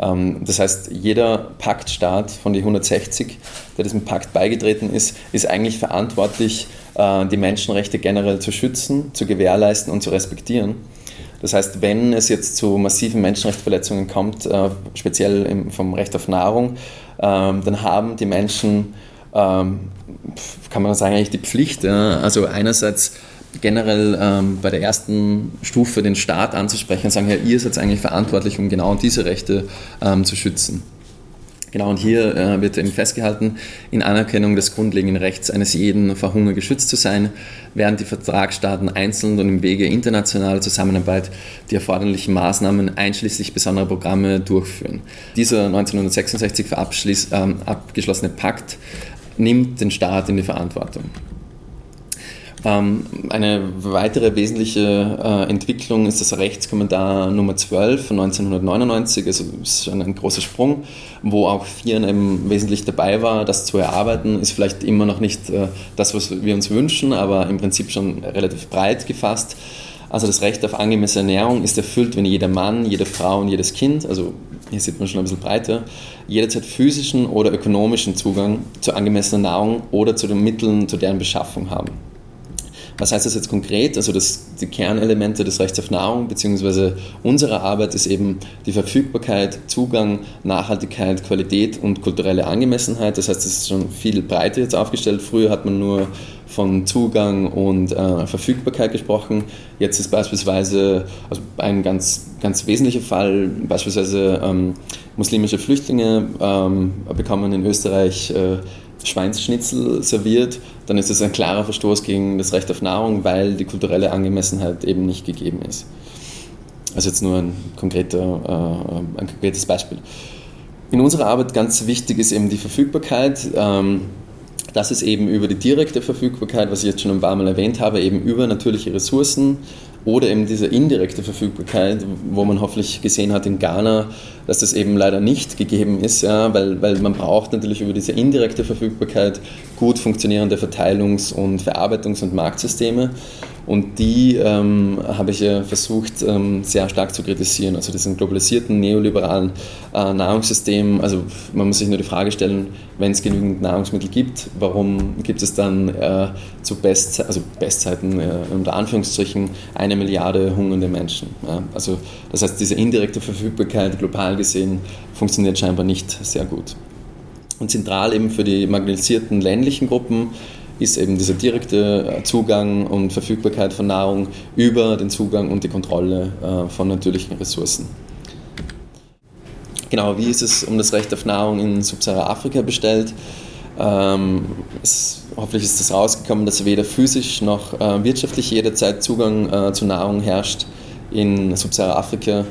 Ähm, das heißt, jeder Paktstaat von den 160, der diesem Pakt beigetreten ist, ist eigentlich verantwortlich, äh, die Menschenrechte generell zu schützen, zu gewährleisten und zu respektieren. Das heißt, wenn es jetzt zu massiven Menschenrechtsverletzungen kommt, äh, speziell vom Recht auf Nahrung, ähm, dann haben die Menschen, ähm, kann man sagen, eigentlich die Pflicht, also einerseits generell ähm, bei der ersten Stufe den Staat anzusprechen und sagen, ja, ihr seid eigentlich verantwortlich, um genau diese Rechte ähm, zu schützen. Genau, und hier äh, wird eben festgehalten, in Anerkennung des grundlegenden Rechts eines jeden vor Hunger geschützt zu sein, während die Vertragsstaaten einzeln und im Wege internationaler Zusammenarbeit die erforderlichen Maßnahmen einschließlich besonderer Programme durchführen. Dieser 1966 ähm, abgeschlossene Pakt nimmt den Staat in die Verantwortung. Ähm, eine weitere wesentliche äh, Entwicklung ist das Rechtskommentar Nummer 12 von 1999, also ist schon ein großer Sprung, wo auch Vieren eben wesentlich dabei war. Das zu erarbeiten ist vielleicht immer noch nicht äh, das, was wir uns wünschen, aber im Prinzip schon relativ breit gefasst. Also das Recht auf angemessene Ernährung ist erfüllt, wenn jeder Mann, jede Frau und jedes Kind, also hier sieht man schon ein bisschen breiter, jederzeit physischen oder ökonomischen Zugang zu angemessener Nahrung oder zu den Mitteln, zu deren Beschaffung haben. Was heißt das jetzt konkret? Also das, die Kernelemente des Rechts auf Nahrung bzw. unserer Arbeit ist eben die Verfügbarkeit, Zugang, Nachhaltigkeit, Qualität und kulturelle Angemessenheit. Das heißt, es ist schon viel breiter jetzt aufgestellt. Früher hat man nur von Zugang und äh, Verfügbarkeit gesprochen. Jetzt ist beispielsweise also ein ganz, ganz wesentlicher Fall, beispielsweise ähm, muslimische Flüchtlinge ähm, bekommen in Österreich äh, Schweinsschnitzel serviert, dann ist es ein klarer Verstoß gegen das Recht auf Nahrung, weil die kulturelle Angemessenheit eben nicht gegeben ist. Also jetzt nur ein, konkreter, äh, ein konkretes Beispiel. In unserer Arbeit ganz wichtig ist eben die Verfügbarkeit. Ähm, das ist eben über die direkte Verfügbarkeit, was ich jetzt schon ein paar Mal erwähnt habe, eben über natürliche Ressourcen oder eben diese indirekte Verfügbarkeit, wo man hoffentlich gesehen hat in Ghana, dass das eben leider nicht gegeben ist, ja, weil, weil man braucht natürlich über diese indirekte Verfügbarkeit gut funktionierende Verteilungs- und Verarbeitungs- und Marktsysteme. Und die ähm, habe ich ja versucht ähm, sehr stark zu kritisieren. Also diesen globalisierten, neoliberalen äh, Nahrungssystem. Also man muss sich nur die Frage stellen, wenn es genügend Nahrungsmittel gibt, warum gibt es dann äh, zu Best, also Bestzeiten äh, unter Anführungsstrichen eine Milliarde hungernde Menschen? Ja? Also das heißt, diese indirekte Verfügbarkeit global gesehen funktioniert scheinbar nicht sehr gut. Und zentral eben für die marginalisierten ländlichen Gruppen ist eben dieser direkte Zugang und Verfügbarkeit von Nahrung über den Zugang und die Kontrolle äh, von natürlichen Ressourcen. Genau, wie ist es um das Recht auf Nahrung in Subsahara-Afrika bestellt? Ähm, es, hoffentlich ist es rausgekommen, dass weder physisch noch äh, wirtschaftlich jederzeit Zugang äh, zu Nahrung herrscht in Subsahara-Afrika.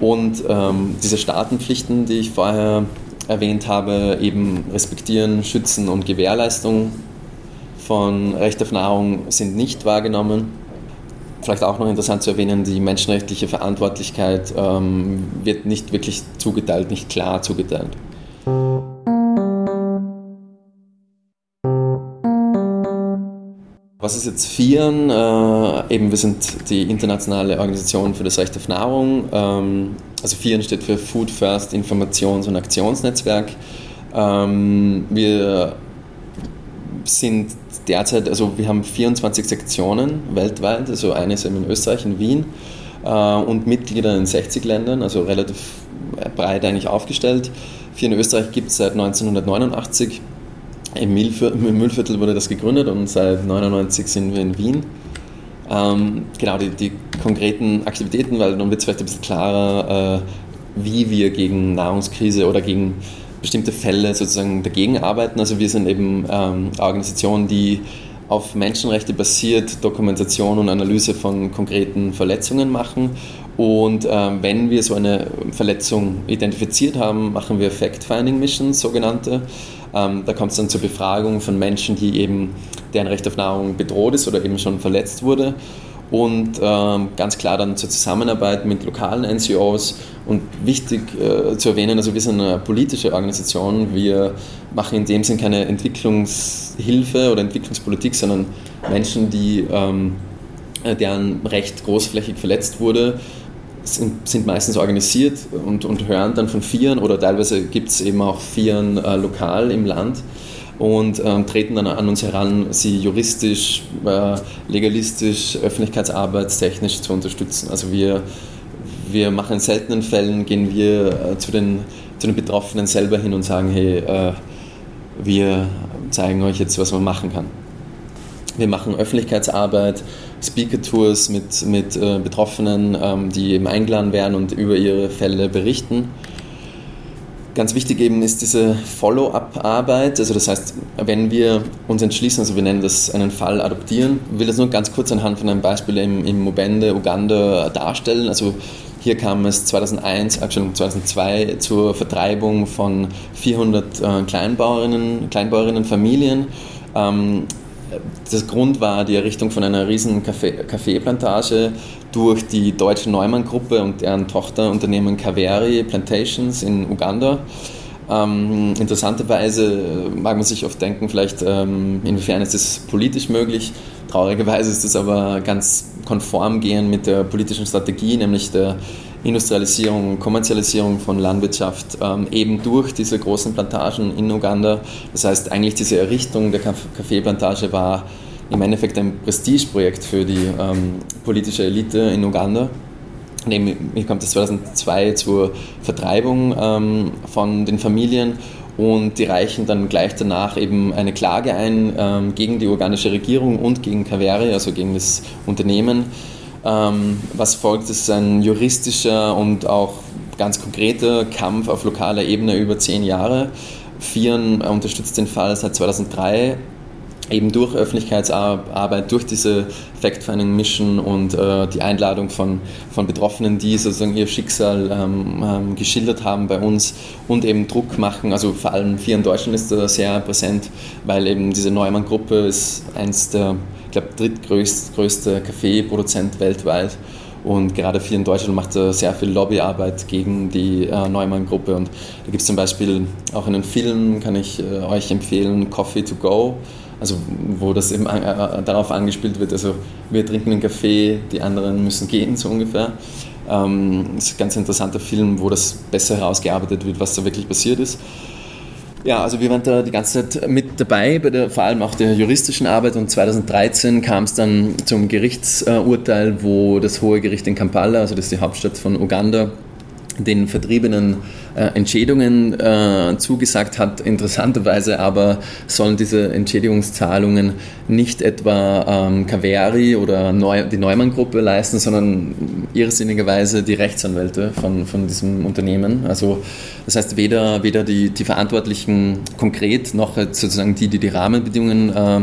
Und ähm, diese Staatenpflichten, die ich vorher erwähnt habe, eben respektieren, schützen und Gewährleistung von Recht auf Nahrung sind nicht wahrgenommen. Vielleicht auch noch interessant zu erwähnen, die menschenrechtliche Verantwortlichkeit ähm, wird nicht wirklich zugeteilt, nicht klar zugeteilt. Was ist jetzt FIAN? Äh, eben, wir sind die internationale Organisation für das Recht auf Nahrung. Ähm, also FIAN steht für Food First Informations- und Aktionsnetzwerk. Ähm, wir sind derzeit, also wir haben 24 Sektionen weltweit, also eine ist in Österreich, in Wien äh, und Mitglieder in 60 Ländern, also relativ breit eigentlich aufgestellt. FIAN Österreich gibt es seit 1989 im Müllviertel wurde das gegründet und seit 1999 sind wir in Wien. Ähm, genau, die, die, konkreten Aktivitäten, weil dann wird es vielleicht ein bisschen klarer, äh, wie wir gegen Nahrungskrise oder gegen bestimmte Fälle sozusagen dagegen arbeiten. Also wir sind eben ähm, Organisationen, die auf Menschenrechte basiert Dokumentation und Analyse von konkreten Verletzungen machen. Und ähm, wenn wir so eine Verletzung identifiziert haben, machen wir Fact-Finding-Missions, sogenannte. Ähm, da kommt es dann zur Befragung von Menschen, die eben, deren Recht auf Nahrung bedroht ist oder eben schon verletzt wurde. Und ähm, ganz klar dann zur Zusammenarbeit mit lokalen NGOs. Und wichtig äh, zu erwähnen, also wir sind eine politische Organisation. Wir machen in dem Sinn keine Entwicklungshilfe oder Entwicklungspolitik, sondern Menschen, die, ähm, deren Recht großflächig verletzt wurde, sind, sind meistens organisiert und, und hören dann von Vieren oder teilweise gibt es eben auch Vieren äh, lokal im Land und ähm, treten dann an uns heran, sie juristisch, äh, legalistisch, öffentlichkeitsarbeitstechnisch zu unterstützen. Also wir, wir machen in seltenen Fällen, gehen wir äh, zu, den, zu den Betroffenen selber hin und sagen, hey, äh, wir zeigen euch jetzt, was man machen kann. Wir machen Öffentlichkeitsarbeit, Speaker-Tours mit, mit äh, Betroffenen, ähm, die eben eingeladen werden und über ihre Fälle berichten. Ganz wichtig eben ist diese Follow-up-Arbeit. Also das heißt, wenn wir uns entschließen, also wir nennen das einen Fall adoptieren, ich will das nur ganz kurz anhand von einem Beispiel im, im Mubende, Uganda darstellen. Also hier kam es 2001, Entschuldigung, 2002 zur Vertreibung von 400 äh, Kleinbauerinnen, Kleinbäuerinnenfamilien. Ähm, das Grund war die Errichtung von einer riesen Kaffeeplantage durch die deutsche Neumann-Gruppe und deren Tochterunternehmen Kaveri Plantations in Uganda. Ähm, interessanterweise mag man sich oft denken, vielleicht ähm, inwiefern ist das politisch möglich. Traurigerweise ist es aber ganz konform gehen mit der politischen Strategie, nämlich der Industrialisierung Kommerzialisierung von Landwirtschaft ähm, eben durch diese großen Plantagen in Uganda. Das heißt, eigentlich diese Errichtung der Kaffeeplantage war im Endeffekt ein Prestigeprojekt für die ähm, politische Elite in Uganda. Hier kommt es 2002 zur Vertreibung ähm, von den Familien und die reichen dann gleich danach eben eine Klage ein ähm, gegen die ugandische Regierung und gegen Kaveri, also gegen das Unternehmen was folgt, ist ein juristischer und auch ganz konkreter Kampf auf lokaler Ebene über zehn Jahre. Vieren unterstützt den Fall seit 2003 eben durch Öffentlichkeitsarbeit, durch diese Fact-Finding-Mission und äh, die Einladung von, von Betroffenen, die sozusagen ihr Schicksal ähm, ähm, geschildert haben bei uns und eben Druck machen. Also vor allem Vier in Deutschland ist da sehr präsent, weil eben diese Neumann-Gruppe ist eins der ich glaube, drittgrößte Kaffeeproduzent weltweit. Und gerade viel in Deutschland macht er sehr viel Lobbyarbeit gegen die äh, Neumann-Gruppe. Und da gibt es zum Beispiel auch einen Film, kann ich äh, euch empfehlen, Coffee to Go. Also wo das eben äh, äh, darauf angespielt wird, also wir trinken einen Kaffee, die anderen müssen gehen, so ungefähr. Ähm, das ist ein ganz interessanter Film, wo das besser herausgearbeitet wird, was da wirklich passiert ist. Ja, also wir waren da die ganze Zeit mit dabei, bei der, vor allem auch der juristischen Arbeit und 2013 kam es dann zum Gerichtsurteil, wo das Hohe Gericht in Kampala, also das ist die Hauptstadt von Uganda, den Vertriebenen Entschädigungen äh, zugesagt hat. Interessanterweise aber sollen diese Entschädigungszahlungen nicht etwa ähm, Kaveri oder Neu die Neumann-Gruppe leisten, sondern irrsinnigerweise die Rechtsanwälte von, von diesem Unternehmen. Also das heißt, weder, weder die, die Verantwortlichen konkret noch sozusagen die, die die Rahmenbedingungen äh,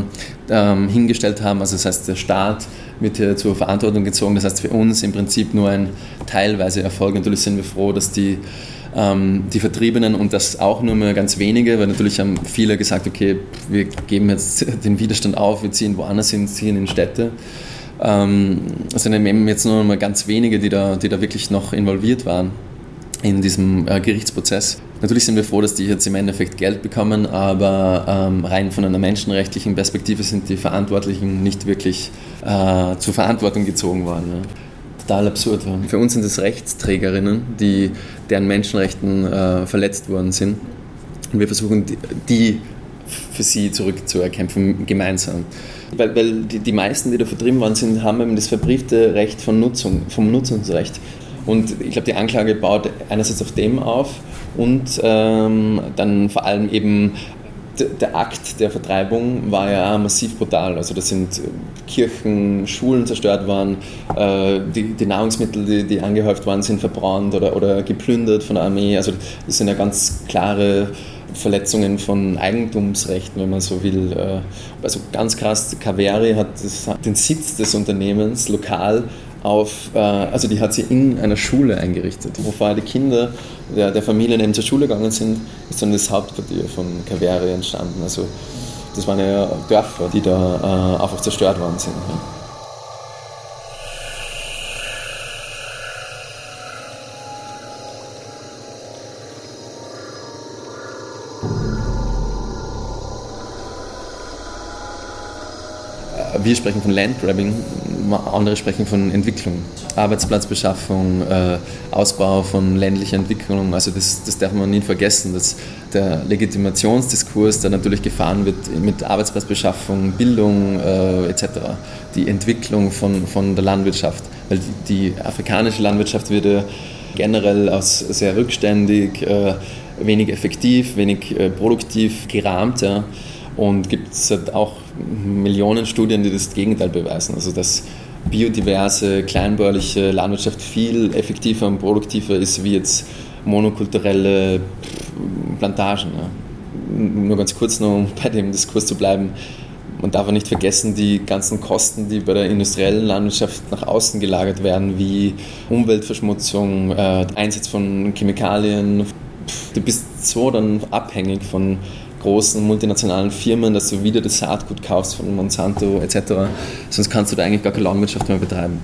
ähm, hingestellt haben, also das heißt der Staat wird hier zur Verantwortung gezogen. Das heißt für uns im Prinzip nur ein teilweise Erfolg. Natürlich sind wir froh, dass die ähm, die Vertriebenen und das auch nur mehr ganz wenige, weil natürlich haben viele gesagt, okay, wir geben jetzt den Widerstand auf, wir ziehen woanders hin, ziehen in Städte. Ähm, es sind eben jetzt nur mal ganz wenige, die da, die da wirklich noch involviert waren in diesem äh, Gerichtsprozess. Natürlich sind wir froh, dass die jetzt im Endeffekt Geld bekommen, aber ähm, rein von einer menschenrechtlichen Perspektive sind die Verantwortlichen nicht wirklich äh, zur Verantwortung gezogen worden. Ja. Total absurd. Ja. Für uns sind es Rechtsträgerinnen, die, deren Menschenrechten äh, verletzt worden sind. Und wir versuchen, die, die für sie zurückzuerkämpfen, gemeinsam. Weil, weil die, die meisten, die da vertrieben worden sind, haben eben das verbriefte Recht von Nutzung, vom Nutzungsrecht. Und ich glaube, die Anklage baut einerseits auf dem auf und ähm, dann vor allem eben der Akt der Vertreibung war ja massiv brutal. Also da sind Kirchen, Schulen zerstört worden, äh, die, die Nahrungsmittel, die, die, angehäuft worden sind, verbrannt oder, oder geplündert von der Armee. Also das sind ja ganz klare Verletzungen von Eigentumsrechten, wenn man so will. Äh, also ganz krass, Kaveri hat das, den Sitz des Unternehmens lokal auf, äh, also die hat sie in einer Schule eingerichtet, wo vorher die Kinder der, der Familien eben zur Schule gegangen sind, ist dann das Hauptquartier von Kaveri entstanden. Also das waren ja Dörfer, die da äh, einfach zerstört worden sind. Ja. Wir sprechen von Landgrabbing, andere sprechen von Entwicklung, Arbeitsplatzbeschaffung, äh, Ausbau von ländlicher Entwicklung. Also das, das darf man nie vergessen, dass der Legitimationsdiskurs, der natürlich gefahren wird mit Arbeitsplatzbeschaffung, Bildung äh, etc., die Entwicklung von, von der Landwirtschaft. Weil die, die afrikanische Landwirtschaft wird ja generell als sehr rückständig, äh, wenig effektiv, wenig äh, produktiv gerahmt. Ja. Und gibt es halt auch Millionen Studien, die das Gegenteil beweisen. Also dass biodiverse, kleinbäuerliche Landwirtschaft viel effektiver und produktiver ist wie jetzt monokulturelle Plantagen. Nur ganz kurz noch, um bei dem Diskurs zu bleiben. Man darf auch nicht vergessen, die ganzen Kosten, die bei der industriellen Landwirtschaft nach außen gelagert werden, wie Umweltverschmutzung, äh, Einsatz von Chemikalien. Du bist so dann abhängig von großen multinationalen Firmen, dass du wieder das Saatgut kaufst von Monsanto etc. Sonst kannst du da eigentlich gar keine Landwirtschaft mehr betreiben.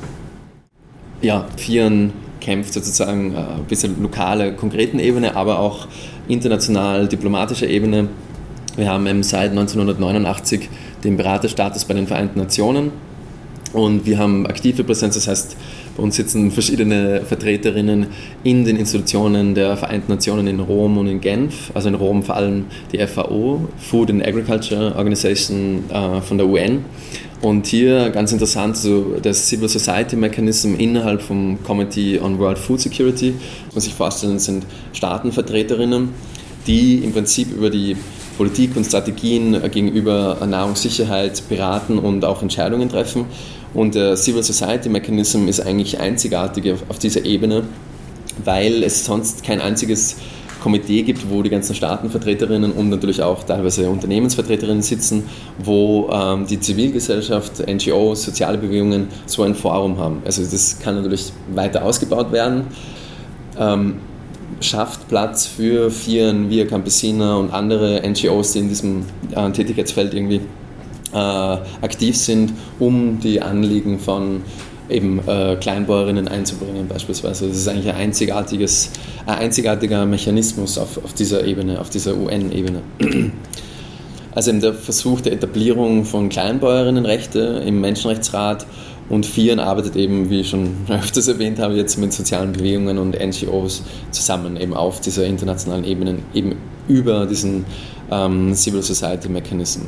Ja, Vieren kämpft sozusagen ein äh, bisschen lokale, konkreten Ebene, aber auch international, diplomatischer Ebene. Wir haben seit 1989 den Beraterstatus bei den Vereinten Nationen und wir haben aktive Präsenz, das heißt, bei uns sitzen verschiedene Vertreterinnen in den Institutionen der Vereinten Nationen in Rom und in Genf, also in Rom vor allem die FAO, Food and Agriculture Organization äh, von der UN. Und hier ganz interessant, so der Civil Society Mechanism innerhalb vom Committee on World Food Security. Muss man sich vorstellen, sind Staatenvertreterinnen, die im Prinzip über die Politik und Strategien gegenüber Nahrungssicherheit beraten und auch Entscheidungen treffen. Und der Civil Society Mechanism ist eigentlich einzigartig auf dieser Ebene, weil es sonst kein einziges Komitee gibt, wo die ganzen Staatenvertreterinnen und natürlich auch teilweise Unternehmensvertreterinnen sitzen, wo ähm, die Zivilgesellschaft, NGOs, soziale Bewegungen so ein Forum haben. Also das kann natürlich weiter ausgebaut werden. Ähm, schafft Platz für Vieren, Via Campesina und andere NGOs, die in diesem äh, Tätigkeitsfeld irgendwie äh, aktiv sind, um die Anliegen von eben äh, Kleinbäuerinnen einzubringen beispielsweise. Das ist eigentlich ein, einzigartiges, ein einzigartiger Mechanismus auf, auf dieser Ebene, auf dieser UN-Ebene. Also der Versuch der Etablierung von Kleinbäuerinnenrechte im Menschenrechtsrat und FIAN arbeitet eben, wie ich schon öfters erwähnt habe, jetzt mit sozialen Bewegungen und NGOs zusammen eben auf dieser internationalen Ebene, eben über diesen ähm, Civil Society Mechanism.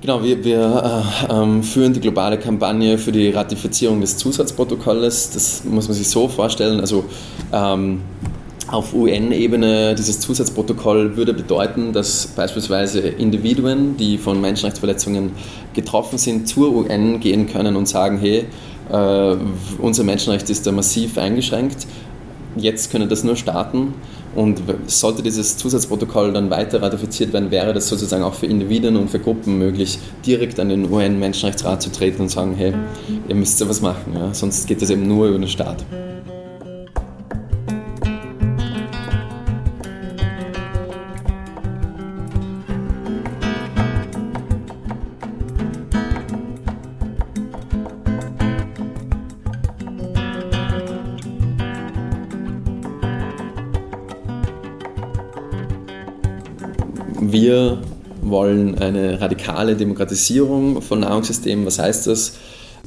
Genau, wir, wir äh, ähm, führen die globale Kampagne für die Ratifizierung des Zusatzprotokolles. Das muss man sich so vorstellen. Also ähm, auf UN-Ebene dieses Zusatzprotokoll würde bedeuten, dass beispielsweise Individuen, die von Menschenrechtsverletzungen getroffen sind, zur UN gehen können und sagen, hey, äh, unser Menschenrecht ist da massiv eingeschränkt. Jetzt können das nur Staaten und sollte dieses Zusatzprotokoll dann weiter ratifiziert werden, wäre das sozusagen auch für Individuen und für Gruppen möglich, direkt an den UN-Menschenrechtsrat zu treten und sagen, hey, ihr müsst ja was machen, ja? sonst geht das eben nur über den Staat. Wollen eine radikale Demokratisierung von Nahrungssystemen. Was heißt das?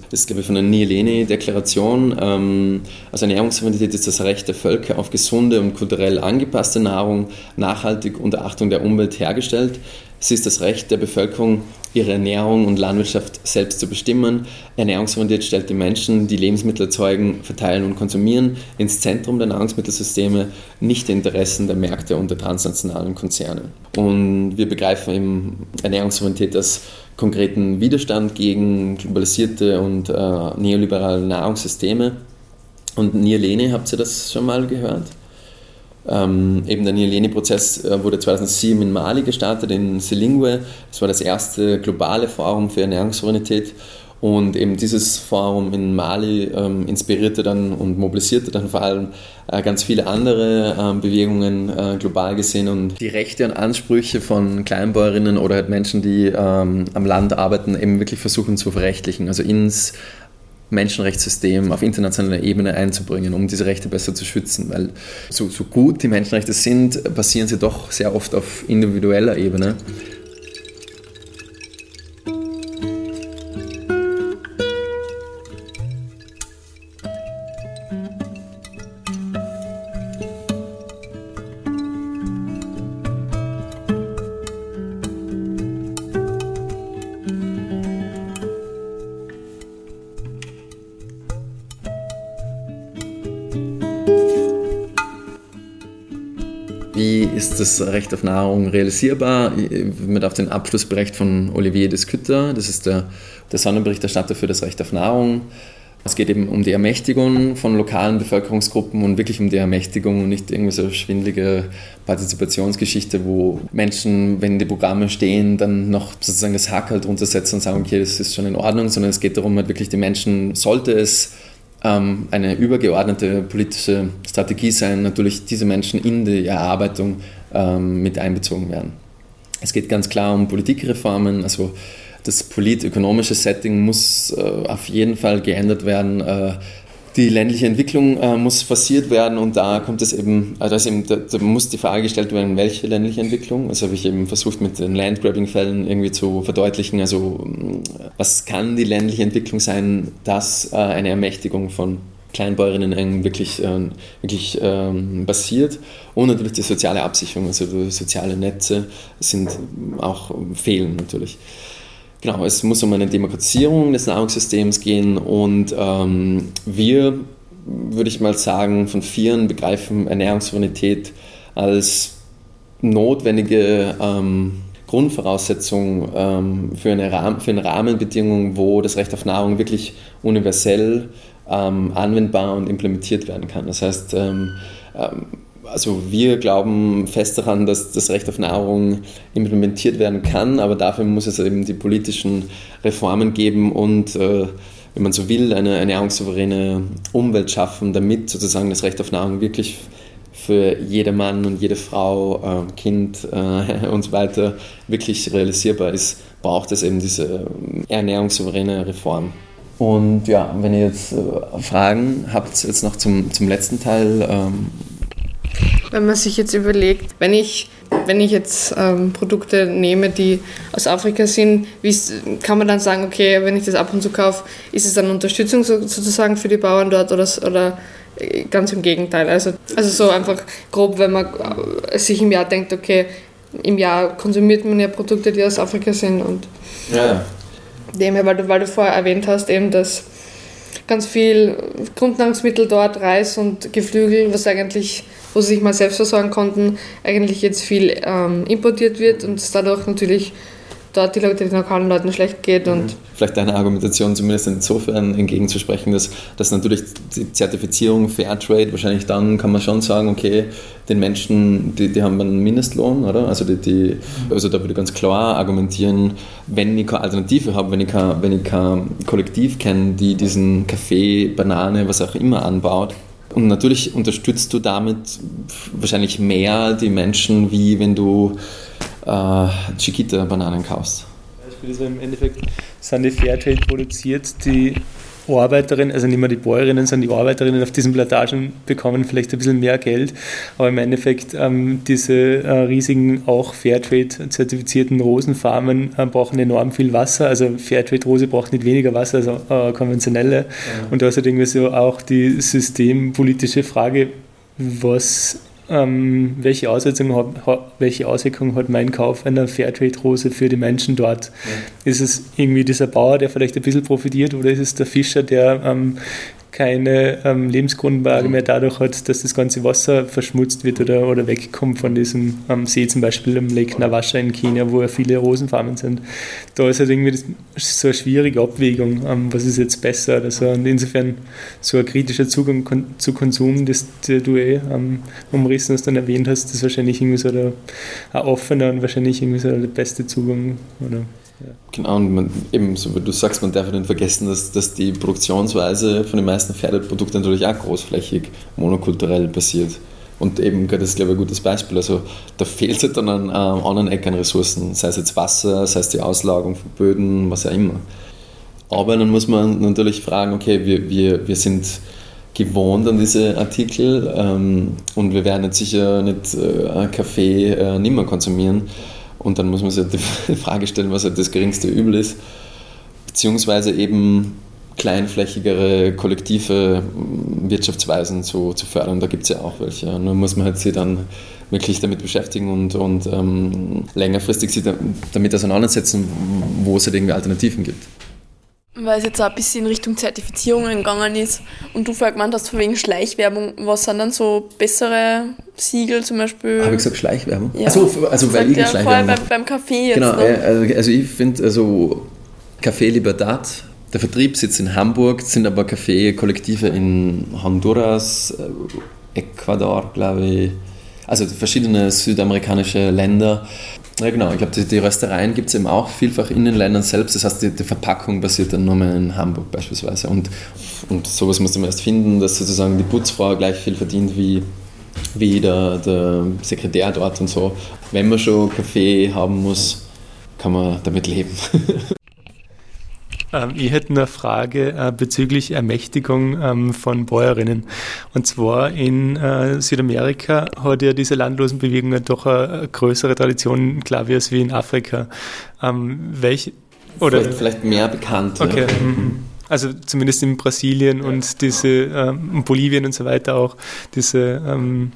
Das glaube ich, von der Nielene-Deklaration. Ähm, also Ernährungssouveränität ist das Recht der Völker auf gesunde und kulturell angepasste Nahrung, nachhaltig unter Achtung der Umwelt hergestellt. Es ist das Recht der Bevölkerung, ihre Ernährung und Landwirtschaft selbst zu bestimmen. Ernährungsorientiert stellt die Menschen, die Lebensmittel erzeugen, verteilen und konsumieren, ins Zentrum der Nahrungsmittelsysteme, nicht die Interessen der Märkte und der transnationalen Konzerne. Und wir begreifen eben Ernährungsorientierung als konkreten Widerstand gegen globalisierte und äh, neoliberale Nahrungssysteme. Und Nierlene, habt ihr das schon mal gehört? Ähm, eben der Nieleni-Prozess äh, wurde 2007 in Mali gestartet, in Silingwe. Das war das erste globale Forum für Ernährungssouveränität. Und eben dieses Forum in Mali ähm, inspirierte dann und mobilisierte dann vor allem äh, ganz viele andere ähm, Bewegungen äh, global gesehen. Und die Rechte und Ansprüche von Kleinbäuerinnen oder halt Menschen, die ähm, am Land arbeiten, eben wirklich versuchen zu verrechtlichen, also ins Menschenrechtssystem auf internationaler Ebene einzubringen, um diese Rechte besser zu schützen. Weil so, so gut die Menschenrechte sind, basieren sie doch sehr oft auf individueller Ebene. Das Recht auf Nahrung realisierbar? Mit auf den Abschlussbericht von Olivier Descütter, das ist der, der Sonderberichterstatter für das Recht auf Nahrung. Es geht eben um die Ermächtigung von lokalen Bevölkerungsgruppen und wirklich um die Ermächtigung und nicht irgendwie so schwindelige Partizipationsgeschichte, wo Menschen, wenn die Programme stehen, dann noch sozusagen das Hack halt drunter setzen und sagen, okay, das ist schon in Ordnung, sondern es geht darum, halt wirklich die Menschen, sollte es ähm, eine übergeordnete politische Strategie sein, natürlich diese Menschen in die Erarbeitung ähm, mit einbezogen werden. Es geht ganz klar um Politikreformen, also das politökonomische Setting muss äh, auf jeden Fall geändert werden. Äh, die ländliche Entwicklung äh, muss forciert werden und da kommt es eben, also eben da, da, muss die Frage gestellt werden, welche ländliche Entwicklung. Das habe ich eben versucht mit den Landgrabbing-Fällen irgendwie zu verdeutlichen. Also was kann die ländliche Entwicklung sein, dass äh, eine Ermächtigung von Kleinbäuerinnen wirklich, äh, wirklich ähm, basiert und natürlich die soziale Absicherung, also soziale Netze sind auch fehlen natürlich. Genau, es muss um eine Demokratisierung des Nahrungssystems gehen und ähm, wir, würde ich mal sagen, von vielen begreifen Ernährungssouveränität als notwendige ähm, Grundvoraussetzung ähm, für, eine Rahmen, für eine Rahmenbedingung, wo das Recht auf Nahrung wirklich universell ähm, anwendbar und implementiert werden kann. Das heißt, ähm, ähm, also wir glauben fest daran, dass das Recht auf Nahrung implementiert werden kann, aber dafür muss es eben die politischen Reformen geben und, äh, wenn man so will, eine ernährungssouveräne Umwelt schaffen, damit sozusagen das Recht auf Nahrung wirklich für jede Mann und jede Frau, äh, Kind äh, und so weiter wirklich realisierbar ist, braucht es eben diese ernährungssouveräne Reform. Und ja, wenn ihr jetzt äh, Fragen habt, jetzt noch zum, zum letzten Teil, ähm, wenn man sich jetzt überlegt, wenn ich, wenn ich jetzt ähm, Produkte nehme, die aus Afrika sind, wie kann man dann sagen, okay, wenn ich das ab und zu kaufe, ist es dann Unterstützung so, sozusagen für die Bauern dort oder, oder äh, ganz im Gegenteil? Also, also so einfach grob, wenn man äh, sich im Jahr denkt, okay, im Jahr konsumiert man ja Produkte, die aus Afrika sind und ja. Dem her, weil du, weil du vorher erwähnt hast, eben, dass ganz viel Grundnahrungsmittel dort, Reis und Geflügel, was eigentlich, wo sie sich mal selbst versorgen konnten, eigentlich jetzt viel ähm, importiert wird und dadurch natürlich dort die Leute, den lokalen Leuten schlecht geht. Und mhm. Vielleicht deine Argumentation zumindest insofern entgegenzusprechen, dass, dass natürlich die Zertifizierung Fairtrade wahrscheinlich dann kann man schon sagen, okay, den Menschen, die, die haben einen Mindestlohn, oder? Also, die, die, also da würde ich ganz klar argumentieren, wenn ich keine Alternative habe, wenn ich kein, wenn ich kein Kollektiv kenne, die diesen Kaffee, Banane, was auch immer anbaut, und natürlich unterstützt du damit wahrscheinlich mehr die Menschen, wie wenn du äh, Chiquita-Bananen kaufst. Also im Endeffekt sind die Fairtrade produziert, die Arbeiterinnen, also nicht mehr die Bäuerinnen, sondern die Arbeiterinnen auf diesen Plantagen bekommen vielleicht ein bisschen mehr Geld, aber im Endeffekt ähm, diese äh, riesigen, auch Fairtrade-zertifizierten Rosenfarmen äh, brauchen enorm viel Wasser, also Fairtrade-Rose braucht nicht weniger Wasser als äh, konventionelle ja. und da ist halt irgendwie so auch die systempolitische Frage, was ähm, welche, Auswirkungen hat, welche Auswirkungen hat mein Kauf einer Fairtrade-Rose für die Menschen dort? Ja. Ist es irgendwie dieser Bauer, der vielleicht ein bisschen profitiert, oder ist es der Fischer, der ähm, keine ähm, Lebensgrundlage mehr dadurch hat, dass das ganze Wasser verschmutzt wird oder, oder wegkommt von diesem ähm, See, zum Beispiel im Lake Nawasha in Kenia, wo ja viele Rosenfarmen sind. Da ist halt irgendwie das, so eine schwierige Abwägung, ähm, was ist jetzt besser. Also, und insofern so ein kritischer Zugang kon zu Konsum, das du eh ähm, umrissen hast, dann erwähnt hast, das ist wahrscheinlich irgendwie so der, ein offener und wahrscheinlich irgendwie so der beste Zugang. Oder? Genau, und man, eben, so wie du sagst, man darf nicht vergessen, dass, dass die Produktionsweise von den meisten Pferdeprodukten natürlich auch großflächig monokulturell passiert. Und eben, das ist, glaube ich, ein gutes Beispiel. Also, da fehlt es halt dann an, an anderen Ecken Ressourcen, sei es jetzt Wasser, sei es die Auslagerung von Böden, was auch immer. Aber dann muss man natürlich fragen, okay, wir, wir, wir sind gewohnt an diese Artikel ähm, und wir werden jetzt sicher nicht äh, Kaffee äh, nimmer konsumieren. Und dann muss man sich die Frage stellen, was halt das geringste Übel ist. Beziehungsweise eben kleinflächigere, kollektive Wirtschaftsweisen zu, zu fördern. Da gibt es ja auch welche. Nur muss man halt sich dann wirklich damit beschäftigen und, und ähm, längerfristig sich damit auseinandersetzen, wo es halt irgendwie Alternativen gibt weil es jetzt auch ein bisschen in Richtung Zertifizierungen gegangen ist und du vorher gemeint hast, von wegen Schleichwerbung, was sind dann so bessere Siegel zum Beispiel? Habe ich gesagt Schleichwerbung? Ja. Also, also weil ich ja Schleichwerbung beim, beim Kaffee jetzt. Genau, ne? also, also ich finde, also Café Libertad, der Vertrieb sitzt in Hamburg, sind aber Café-Kollektive in Honduras, äh, Ecuador, glaube ich, also verschiedene südamerikanische Länder ja, genau. Ich glaube, die, die Röstereien gibt es eben auch vielfach in den Ländern selbst. Das heißt, die, die Verpackung basiert dann nur mehr in Hamburg beispielsweise. Und, und sowas musste man erst finden, dass sozusagen die Putzfrau gleich viel verdient wie, wie der, der Sekretär dort und so. Wenn man schon Kaffee haben muss, kann man damit leben. Ähm, ich hätte eine Frage äh, bezüglich Ermächtigung ähm, von Bäuerinnen. Und zwar in äh, Südamerika hat ja diese Landlosenbewegung doch eine größere Tradition, glaube ich, als wie in Afrika. Ähm, welch, oder, vielleicht, vielleicht mehr bekannt. Okay. Ja. Mhm. Also zumindest in Brasilien und diese ähm, Bolivien und so weiter auch, diese ähm,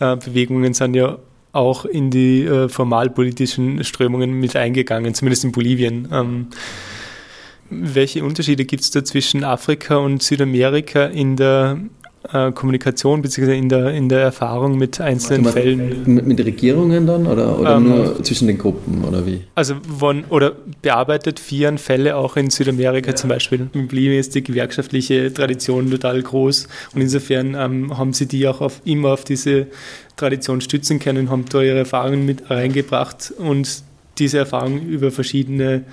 äh, Bewegungen sind ja auch in die äh, formalpolitischen Strömungen mit eingegangen, zumindest in Bolivien. Ähm, welche Unterschiede gibt es da zwischen Afrika und Südamerika in der äh, Kommunikation bzw. In der, in der Erfahrung mit einzelnen Fällen? Mit, mit, Regierungen dann oder, oder ähm, nur zwischen den Gruppen oder wie? Also von, oder bearbeitet vieren Fälle auch in Südamerika ja. zum Beispiel. In Bolivien ist die gewerkschaftliche Tradition total groß und insofern ähm, haben sie die auch auf, immer auf diese Tradition stützen können, haben da ihre Erfahrungen mit reingebracht und diese Erfahrung über verschiedene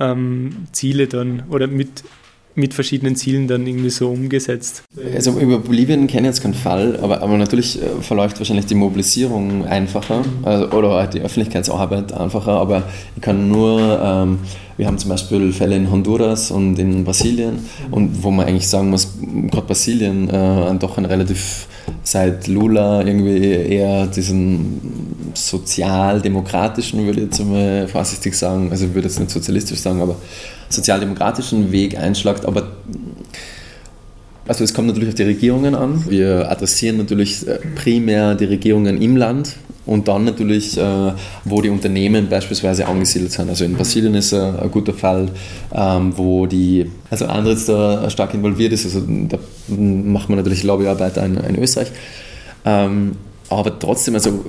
ähm, Ziele dann oder mit, mit verschiedenen Zielen dann irgendwie so umgesetzt. Also über Bolivien kenne ich jetzt keinen Fall, aber, aber natürlich äh, verläuft wahrscheinlich die Mobilisierung einfacher also, oder die Öffentlichkeitsarbeit einfacher, aber ich kann nur, ähm, wir haben zum Beispiel Fälle in Honduras und in Brasilien und wo man eigentlich sagen muss, gerade Brasilien äh, doch ein relativ seit Lula irgendwie eher diesen sozialdemokratischen, würde ich jetzt mal vorsichtig sagen, also ich würde jetzt nicht sozialistisch sagen, aber sozialdemokratischen Weg einschlagt, aber also es kommt natürlich auf die Regierungen an. Wir adressieren natürlich äh, primär die Regierungen im Land und dann natürlich, äh, wo die Unternehmen beispielsweise angesiedelt sind. Also in Brasilien ist ein, ein guter Fall, ähm, wo die, also Andritz da stark involviert ist. Also da macht man natürlich Lobbyarbeit in, in Österreich. Aber trotzdem, also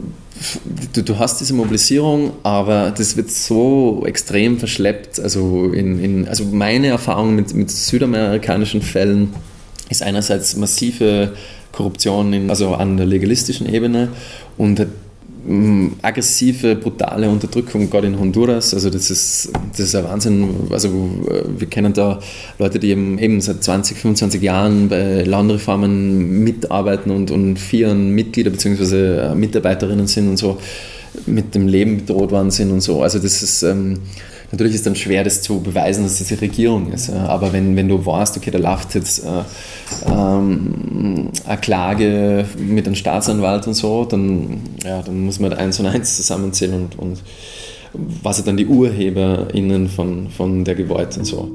du, du, hast diese Mobilisierung, aber das wird so extrem verschleppt. Also, in, in, also meine Erfahrung mit, mit südamerikanischen Fällen ist einerseits massive Korruption in, also an der legalistischen Ebene und aggressive, brutale Unterdrückung, gerade in Honduras. Also das ist, das ist ein Wahnsinn. Also äh, wir kennen da Leute, die eben, eben seit 20, 25 Jahren bei Landreformen mitarbeiten und, und vieren Mitglieder bzw. Mitarbeiterinnen sind und so mit dem Leben bedroht worden sind und so. Also das ist ähm, Natürlich ist es dann schwer, das zu beweisen, dass es die Regierung ist. Aber wenn, wenn du weißt, okay, da läuft jetzt äh, ähm, eine Klage mit einem Staatsanwalt und so, dann, ja, dann muss man eins und eins zusammenzählen und, und was sind dann die UrheberInnen von, von der Gewalt und so.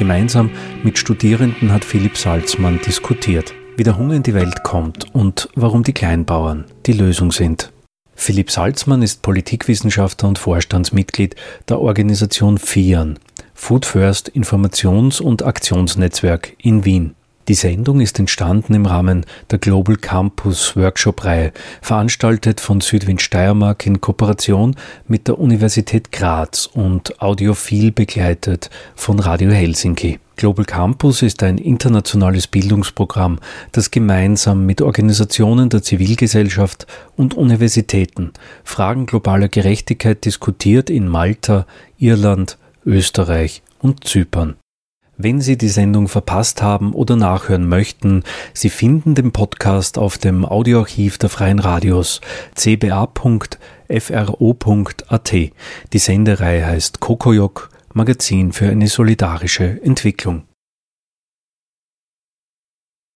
Gemeinsam mit Studierenden hat Philipp Salzmann diskutiert, wie der Hunger in die Welt kommt und warum die Kleinbauern die Lösung sind. Philipp Salzmann ist Politikwissenschaftler und Vorstandsmitglied der Organisation FIAN, Food First Informations- und Aktionsnetzwerk in Wien. Die Sendung ist entstanden im Rahmen der Global Campus Workshop-Reihe, veranstaltet von Südwind Steiermark in Kooperation mit der Universität Graz und audiophil begleitet von Radio Helsinki. Global Campus ist ein internationales Bildungsprogramm, das gemeinsam mit Organisationen der Zivilgesellschaft und Universitäten Fragen globaler Gerechtigkeit diskutiert in Malta, Irland, Österreich und Zypern. Wenn Sie die Sendung verpasst haben oder nachhören möchten, Sie finden den Podcast auf dem Audioarchiv der Freien Radios cba.fro.at. Die Sendereihe heißt Kokoyok, Magazin für eine solidarische Entwicklung.